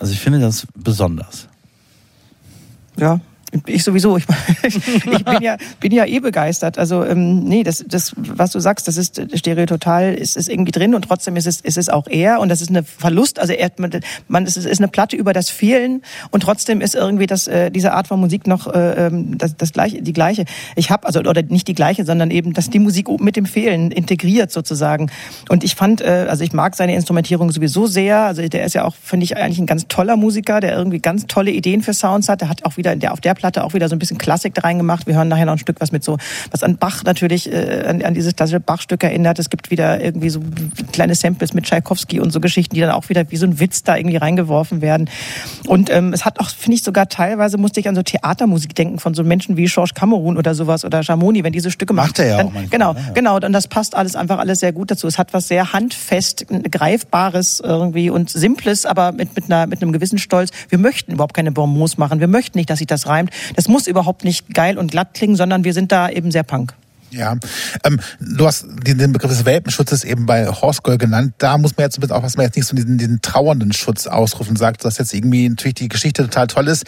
Also ich finde das besonders. Ja, Ich sowieso. Ich, ich bin ja bin ja eh begeistert. Also ähm, nee, das das was du sagst, das ist Stereototal, ist ist irgendwie drin und trotzdem ist es ist es auch er und das ist eine Verlust. Also er, man, es ist, ist eine Platte über das Fehlen und trotzdem ist irgendwie das äh, diese Art von Musik noch äh, ähm, das, das gleiche die gleiche. Ich habe also oder nicht die gleiche, sondern eben dass die Musik mit dem Fehlen integriert sozusagen. Und ich fand äh, also ich mag seine Instrumentierung sowieso sehr. Also der ist ja auch finde ich eigentlich ein ganz toller Musiker, der irgendwie ganz tolle Ideen für Sounds hat. Der hat auch wieder der auf der Platte auch wieder so ein bisschen Klassik da reingemacht. Wir hören nachher noch ein Stück, was mit so, was an Bach natürlich, äh, an, an dieses klassische Bach-Stück erinnert. Es gibt wieder irgendwie so kleine Samples mit Tchaikovsky und so Geschichten, die dann auch wieder wie so ein Witz da irgendwie reingeworfen werden. Und ähm, es hat auch, finde ich, sogar teilweise musste ich an so Theatermusik denken von so Menschen wie Georges Cameron oder sowas oder Jamoni, wenn diese Stücke macht. er ja dann, auch manchmal, Genau, ne? Ja. genau. Und das passt alles einfach alles sehr gut dazu. Es hat was sehr handfest, greifbares irgendwie und simples, aber mit, mit, einer, mit einem gewissen Stolz. Wir möchten überhaupt keine Bonbons machen. Wir möchten nicht, dass sich das reimt. Das muss überhaupt nicht geil und glatt klingen, sondern wir sind da eben sehr punk. Ja, ähm, du hast den, den Begriff des Welpenschutzes eben bei Horse Girl genannt. Da muss man jetzt ein bisschen aufpassen, man jetzt nicht so diesen, diesen trauernden Schutz ausruft und sagt, dass jetzt irgendwie natürlich die Geschichte total toll ist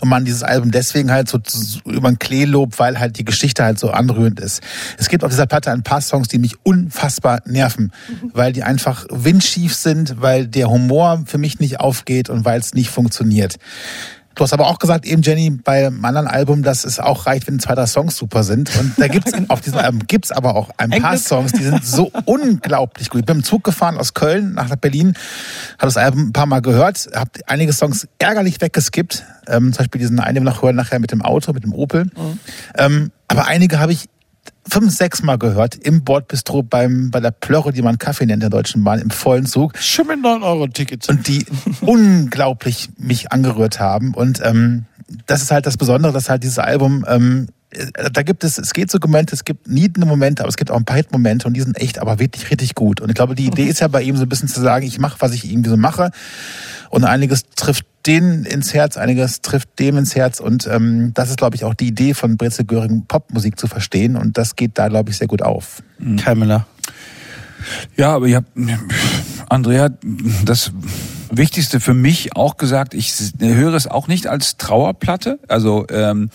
und man dieses Album deswegen halt so zu- über den Klee lobt, weil halt die Geschichte halt so anrührend ist. Es gibt auf dieser Platte ein paar Songs, die mich unfassbar nerven, weil die einfach windschief sind, weil der Humor für mich nicht aufgeht und weil es nicht funktioniert. Du hast aber auch gesagt, eben Jenny, bei einem anderen Album, dass es auch reicht, wenn zwei, drei Songs super sind. Und da gibt's auf diesem Album gibt's aber auch ein paar. Songs, die sind so unglaublich gut. Ich bin im Zug gefahren aus Köln nach Berlin, habe das Album ein paar Mal gehört, habe einige Songs ärgerlich weggeskippt. Ähm, zum Beispiel diesen einen, den wir noch hören, nachher mit dem Auto, mit dem Opel. Ähm, aber einige habe ich fünf, sechs Mal gehört im Bordbistro beim, bei der Plörre, die man Kaffee nennt, der Deutschen Bahn, im vollen Zug Schon mit 9 Euro Ticket. und die unglaublich mich angerührt haben. Und ähm, das ist halt das Besondere, dass halt dieses Album, ähm, äh, da gibt es, es geht so Momente, es gibt niedende Momente, aber es gibt auch ein paar Hit-Momente und die sind echt aber wirklich richtig gut. Und ich glaube, die Idee ist ja bei ihm so ein bisschen zu sagen, ich mache, was ich irgendwie so mache. Und einiges trifft den ins Herz, einiges trifft dem ins Herz. Und ähm, das ist, glaube ich, auch die Idee von Brezel Göring, Popmusik zu verstehen. Und das geht da, glaube ich, sehr gut auf. Kai Miller. Ja, aber ich habe Andrea das Wichtigste für mich auch gesagt. Ich höre es auch nicht als Trauerplatte. Also ähm,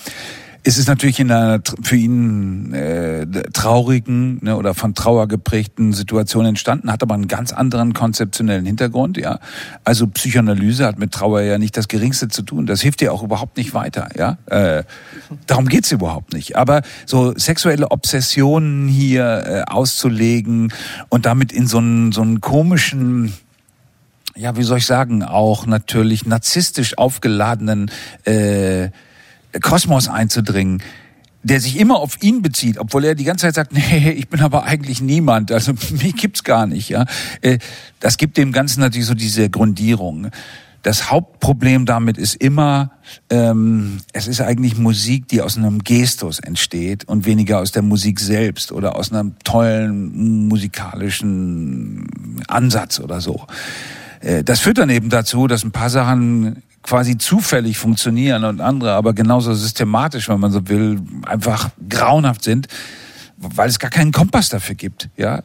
es ist natürlich in einer für ihn äh, traurigen ne, oder von Trauer geprägten Situation entstanden, hat aber einen ganz anderen konzeptionellen Hintergrund. Ja, also Psychoanalyse hat mit Trauer ja nicht das Geringste zu tun. Das hilft dir auch überhaupt nicht weiter. Ja, äh, darum geht's überhaupt nicht. Aber so sexuelle Obsessionen hier äh, auszulegen und damit in so einen so einen komischen ja, wie soll ich sagen, auch natürlich narzisstisch aufgeladenen äh, Kosmos einzudringen, der sich immer auf ihn bezieht, obwohl er die ganze Zeit sagt, nee, ich bin aber eigentlich niemand, also mich gibt's gar nicht, ja. Äh, Das gibt dem Ganzen natürlich so diese Grundierung. Das Hauptproblem damit ist immer, ähm, es ist eigentlich Musik, die aus einem Gestus entsteht und weniger aus der Musik selbst oder aus einem tollen musikalischen Ansatz oder so. Äh, Das führt dann eben dazu, dass ein paar Sachen quasi zufällig funktionieren und andere aber genauso systematisch, wenn man so will, einfach grauenhaft sind, weil es gar keinen Kompass dafür gibt, ja.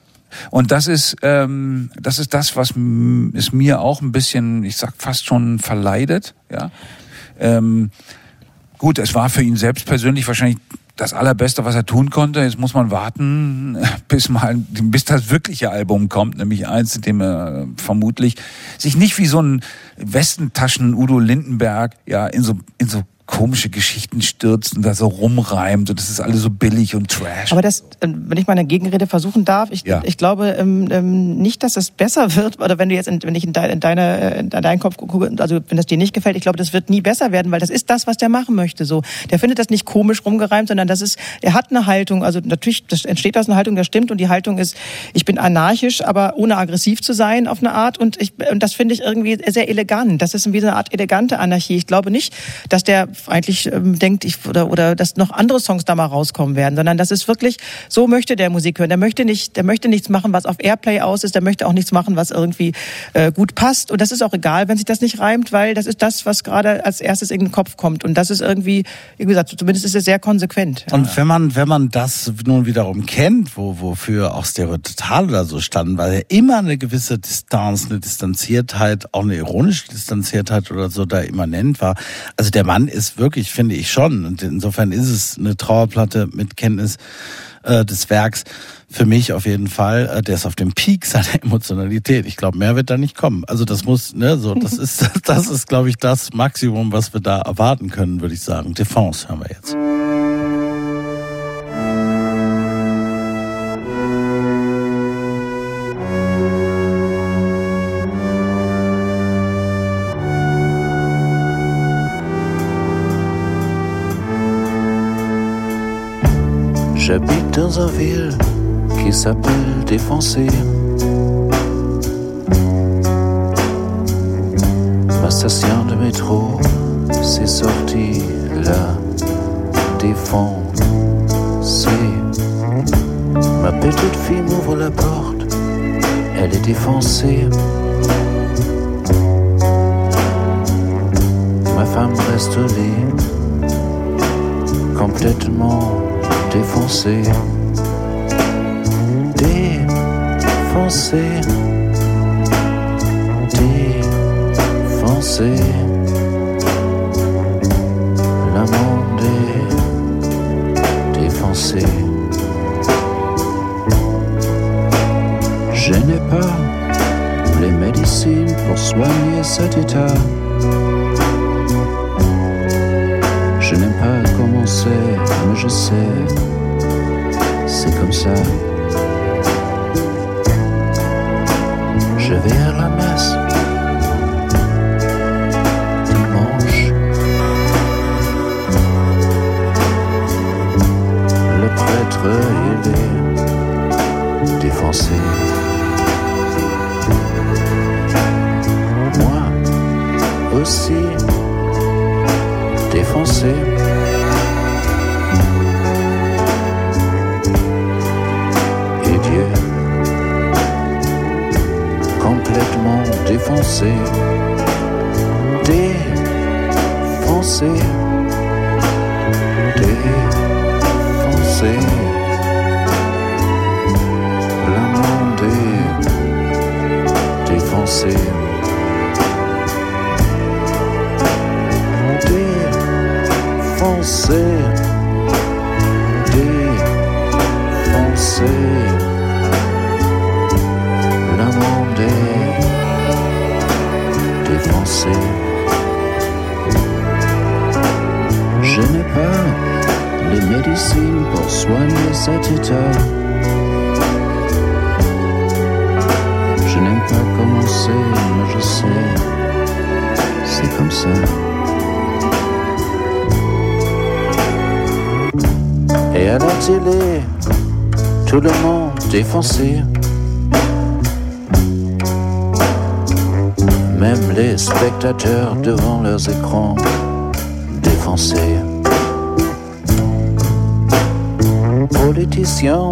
Und das ist, ähm, das ist das, was es mir auch ein bisschen, ich sag fast schon verleidet, ja. Ähm, gut, es war für ihn selbst persönlich wahrscheinlich das allerbeste, was er tun konnte. Jetzt muss man warten, bis mal, bis das wirkliche Album kommt, nämlich eins, in dem er vermutlich sich nicht wie so ein Westentaschen Udo Lindenberg ja in so in so komische Geschichten stürzt und da so rumreimt und das ist alles so billig und trash. Aber das, äh, wenn ich mal eine Gegenrede versuchen darf, ich, Ja. ich glaube ähm, ähm, nicht, dass es besser wird, oder wenn du jetzt, in, wenn ich in, dein, in, deine, äh, in deinen Kopf gucke, also wenn das dir nicht gefällt, ich glaube, das wird nie besser werden, weil das ist das, was der machen möchte. So, der findet das nicht komisch rumgereimt, sondern das ist, er hat eine Haltung. Also natürlich, das entsteht aus einer Haltung, das stimmt, und die Haltung ist, ich bin anarchisch, aber ohne aggressiv zu sein auf eine Art, und ich, und das finde ich irgendwie sehr elegant. Das ist wie so eine Art elegante Anarchie. Ich glaube nicht, dass der eigentlich ähm, denkt, ich oder oder dass noch andere Songs da mal rauskommen werden, sondern das ist wirklich so möchte der Musik hören. Der möchte nicht, der möchte nichts machen, was auf Airplay aus ist. Der möchte auch nichts machen, was irgendwie äh, gut passt. Und das ist auch egal, wenn sich das nicht reimt, weil das ist das, was gerade als erstes in den Kopf kommt. Und das ist irgendwie, wie gesagt, zumindest ist es sehr konsequent. Und wenn man, wenn man das nun wiederum kennt, wo, wofür auch Stereototal oder so standen, weil ja immer eine gewisse Distanz, eine Distanziertheit, auch eine ironische Distanziertheit oder so da immanent war. Also der Mann ist ist wirklich, finde ich schon. Und insofern ist es eine Trauerplatte mit Kenntnis äh, des Werks. Für mich auf jeden Fall. Äh, der ist auf dem Peak seiner Emotionalität. Ich glaube, mehr wird da nicht kommen. Also das muss, ne, so, das ist, das ist, glaube ich, das Maximum, was wir da erwarten können, würde ich sagen. Defense haben wir jetzt. J'habite dans une ville qui s'appelle Défoncé. Ma station de métro, c'est sorti là, défoncé. Ma petite fille m'ouvre la porte, elle est défoncée. Ma femme reste au lit, complètement défoncé, défoncé, défoncé. Le monde est. Je n'ai pas les médecines pour soigner cet état. Je n'aime pas commencer, je sais, c'est comme ça. Je vais à la messe say défoncé. Même les spectateurs devant leurs écrans défoncés. Politiciens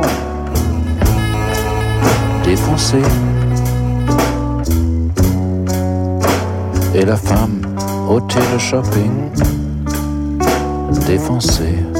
défoncés. Et la femme au télé-shopping défoncée.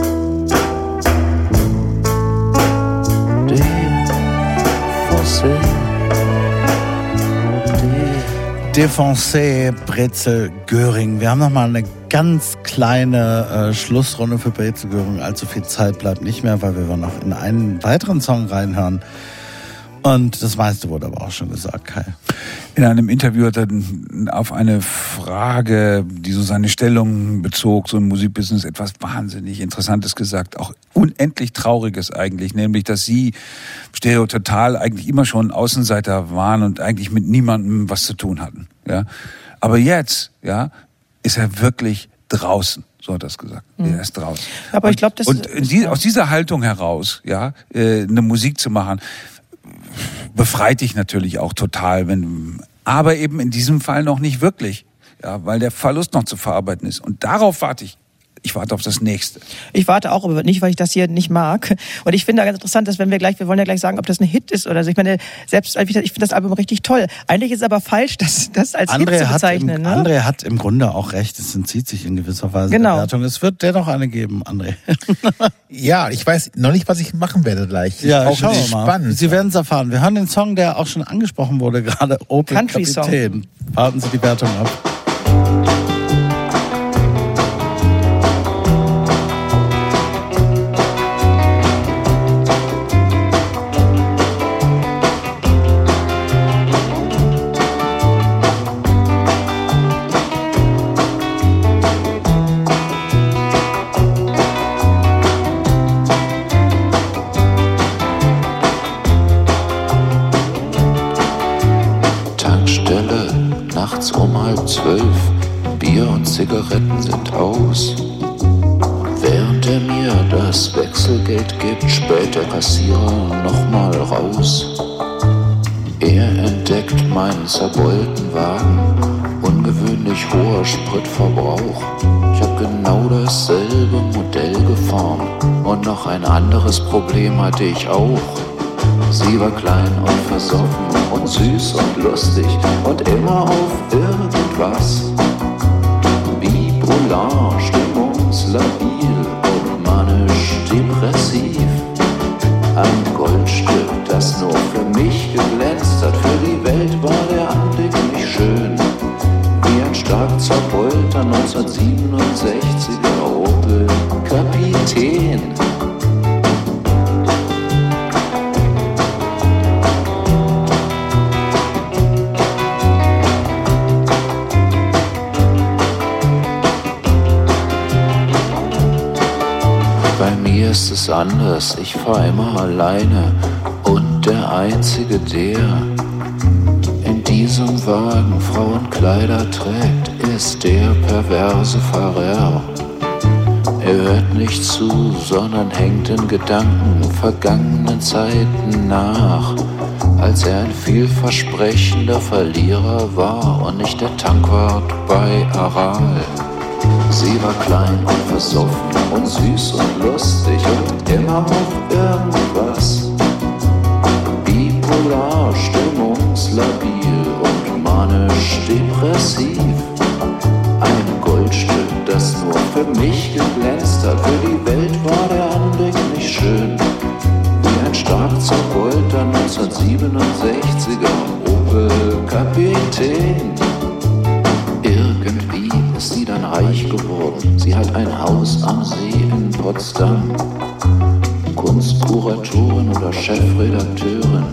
Defoncé, Brezel, Göring. Wir haben noch mal eine ganz kleine äh, Schlussrunde für Brezel Göring. Allzu viel Zeit bleibt nicht mehr, weil wir noch in einen weiteren Song reinhören. Und das meiste wurde aber auch schon gesagt, Kai. In einem Interview hat er auf eine Frage, die so seine Stellung bezog, so im Musikbusiness, etwas wahnsinnig Interessantes gesagt. Auch unendlich Trauriges eigentlich, nämlich, dass sie Stereo Total eigentlich immer schon Außenseiter waren und eigentlich mit niemandem was zu tun hatten. Ja, aber jetzt, ja, ist er wirklich draußen. So hat er es gesagt. Mhm. Er ist draußen. Aber ich glaube, das und die, aus dieser Haltung heraus, ja, äh, eine Musik zu machen, befreit dich natürlich auch total, wenn, aber eben in diesem Fall noch nicht wirklich, ja, weil der Verlust noch zu verarbeiten ist. Und darauf warte ich. Ich warte auf das nächste. Ich warte auch, aber nicht, weil ich das hier nicht mag. Und ich finde ganz interessant, dass wenn wir gleich, wir wollen ja gleich sagen, ob das ein Hit ist oder so. Ich meine, selbst, ich finde das Album richtig toll. Eigentlich ist es aber falsch, das, das als Hit André zu hat, bezeichnen. im, ne? André hat im Grunde auch recht. Es entzieht sich in gewisser Weise Genau. der Wertung. Es wird dennoch eine geben, André. Ja, ich weiß noch nicht, was ich machen werde gleich. Ja, auch schauen wir mal. spannend. Sie werden es erfahren. Wir hören den Song, der auch schon angesprochen wurde, gerade Opel Country-Song. Kapitän. Warten Sie die Wertung ab. Kassierer nochmal raus. Er entdeckt meinen zerbeulten Wagen, ungewöhnlich hoher Spritverbrauch. Ich hab genau dasselbe Modell geformt und noch ein anderes Problem hatte ich auch. Sie war klein und versoffen und süß und lustig und immer auf irgendwas. Bipolar, stimmungslabil anders, ich fahr immer alleine und der Einzige, der in diesem Wagen Frauenkleider trägt, ist der perverse Pfarrer. Er hört nicht zu, sondern hängt in Gedanken vergangenen Zeiten nach, als er ein vielversprechender Verlierer war und nicht der Tankwart bei Aral. Sie war klein und versoffen und süß und lustig und immer auf irgendwas. Bipolar, stimmungslabil und manisch-depressiv. Ein Goldstück, das nur für mich geglänzt hat. Für die Welt war der Anblick nicht schön. Wie ein stark zerbeulter 1967er Opel Sie hat ein Haus am See in Potsdam. Kunstkuratorin oder Chefredakteurin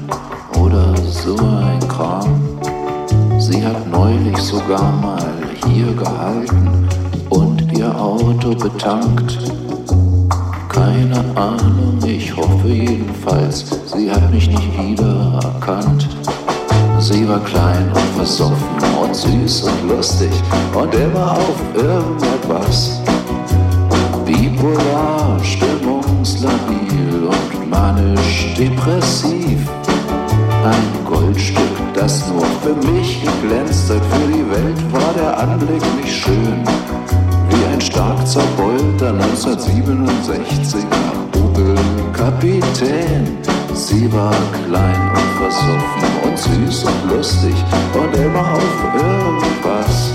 oder so ein Kram. Sie hat neulich sogar mal hier gehalten und ihr Auto betankt. Keine Ahnung, ich hoffe jedenfalls, sie hat mich nicht wiedererkannt. Sie war klein und versoffen und süß und lustig und immer auf irgendetwas. Bipolar, stimmungslabil und manisch-depressiv. Ein Goldstück, das nur für mich geglänzt hat. Für die Welt war der Anblick nicht schön. Wie ein stark zerbeulter 1967er Opel Kapitän. Sie war klein und versoffen süß und lustig und immer auf irgendwas.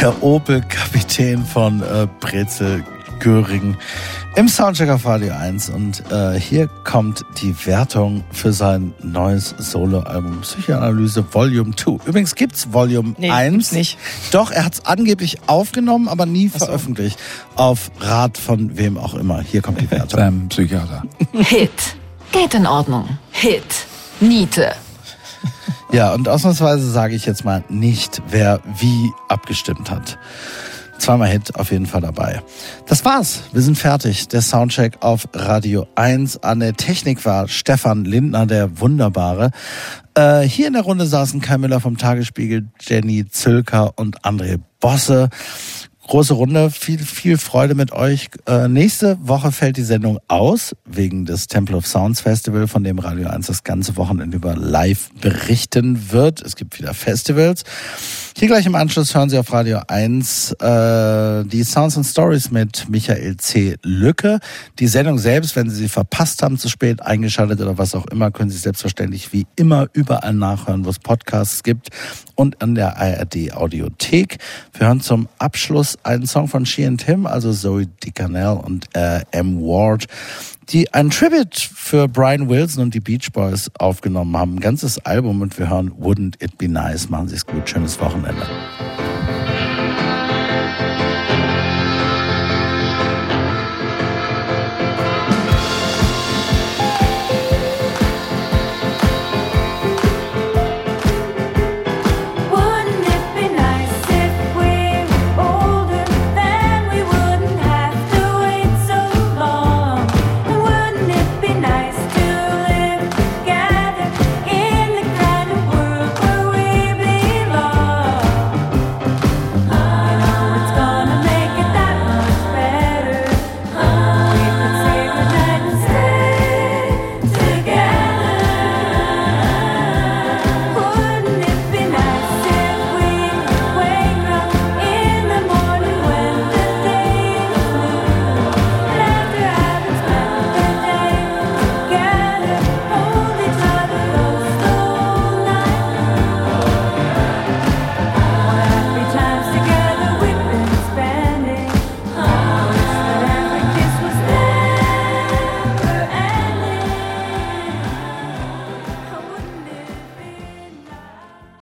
Der Opel-Kapitän von äh, Brezel Göring im Soundcheck auf Radio 1. Und äh, hier kommt die Wertung für sein neues Soloalbum Psychoanalyse Volume 2. Übrigens gibt's Volume Nee, 1 gibt's nicht. Doch, er hat's angeblich aufgenommen, aber nie veröffentlicht. Auf Rat von wem auch immer. Hier kommt die Wertung. Beim Psychiater. Hit. Geht in Ordnung. Hit. Niete. Ja, und ausnahmsweise sage ich jetzt mal nicht, wer wie abgestimmt hat. Zweimal Hit auf jeden Fall dabei. Das war's. Wir sind fertig. Der Soundcheck auf Radio 1. An der Technik war Stefan Lindner, der Wunderbare. Äh, hier in der Runde saßen Kai Müller vom Tagesspiegel, Jenny Zülker und André Bosse. Große Runde, viel, viel Freude mit euch. Äh, nächste Woche fällt die Sendung aus, wegen des Temple of Sounds Festival, von dem Radio 1 das ganze Wochenende über live berichten wird. Es gibt wieder Festivals. Hier gleich im Anschluss hören Sie auf Radio 1 äh, die Sounds and Stories mit Michael C. Lücke. Die Sendung selbst, wenn Sie sie verpasst haben, zu spät eingeschaltet oder was auch immer, können Sie selbstverständlich wie immer überall nachhören, wo es Podcasts gibt und an der ARD Audiothek. Wir hören zum Abschluss einen Song von She and Tim, also Zoe Decanel und äh, M. Ward, die ein Tribute für Brian Wilson und die Beach Boys aufgenommen haben. Ein ganzes Album und wir hören Wouldn't It Be Nice. Machen Sie es gut. Schönes Wochenende.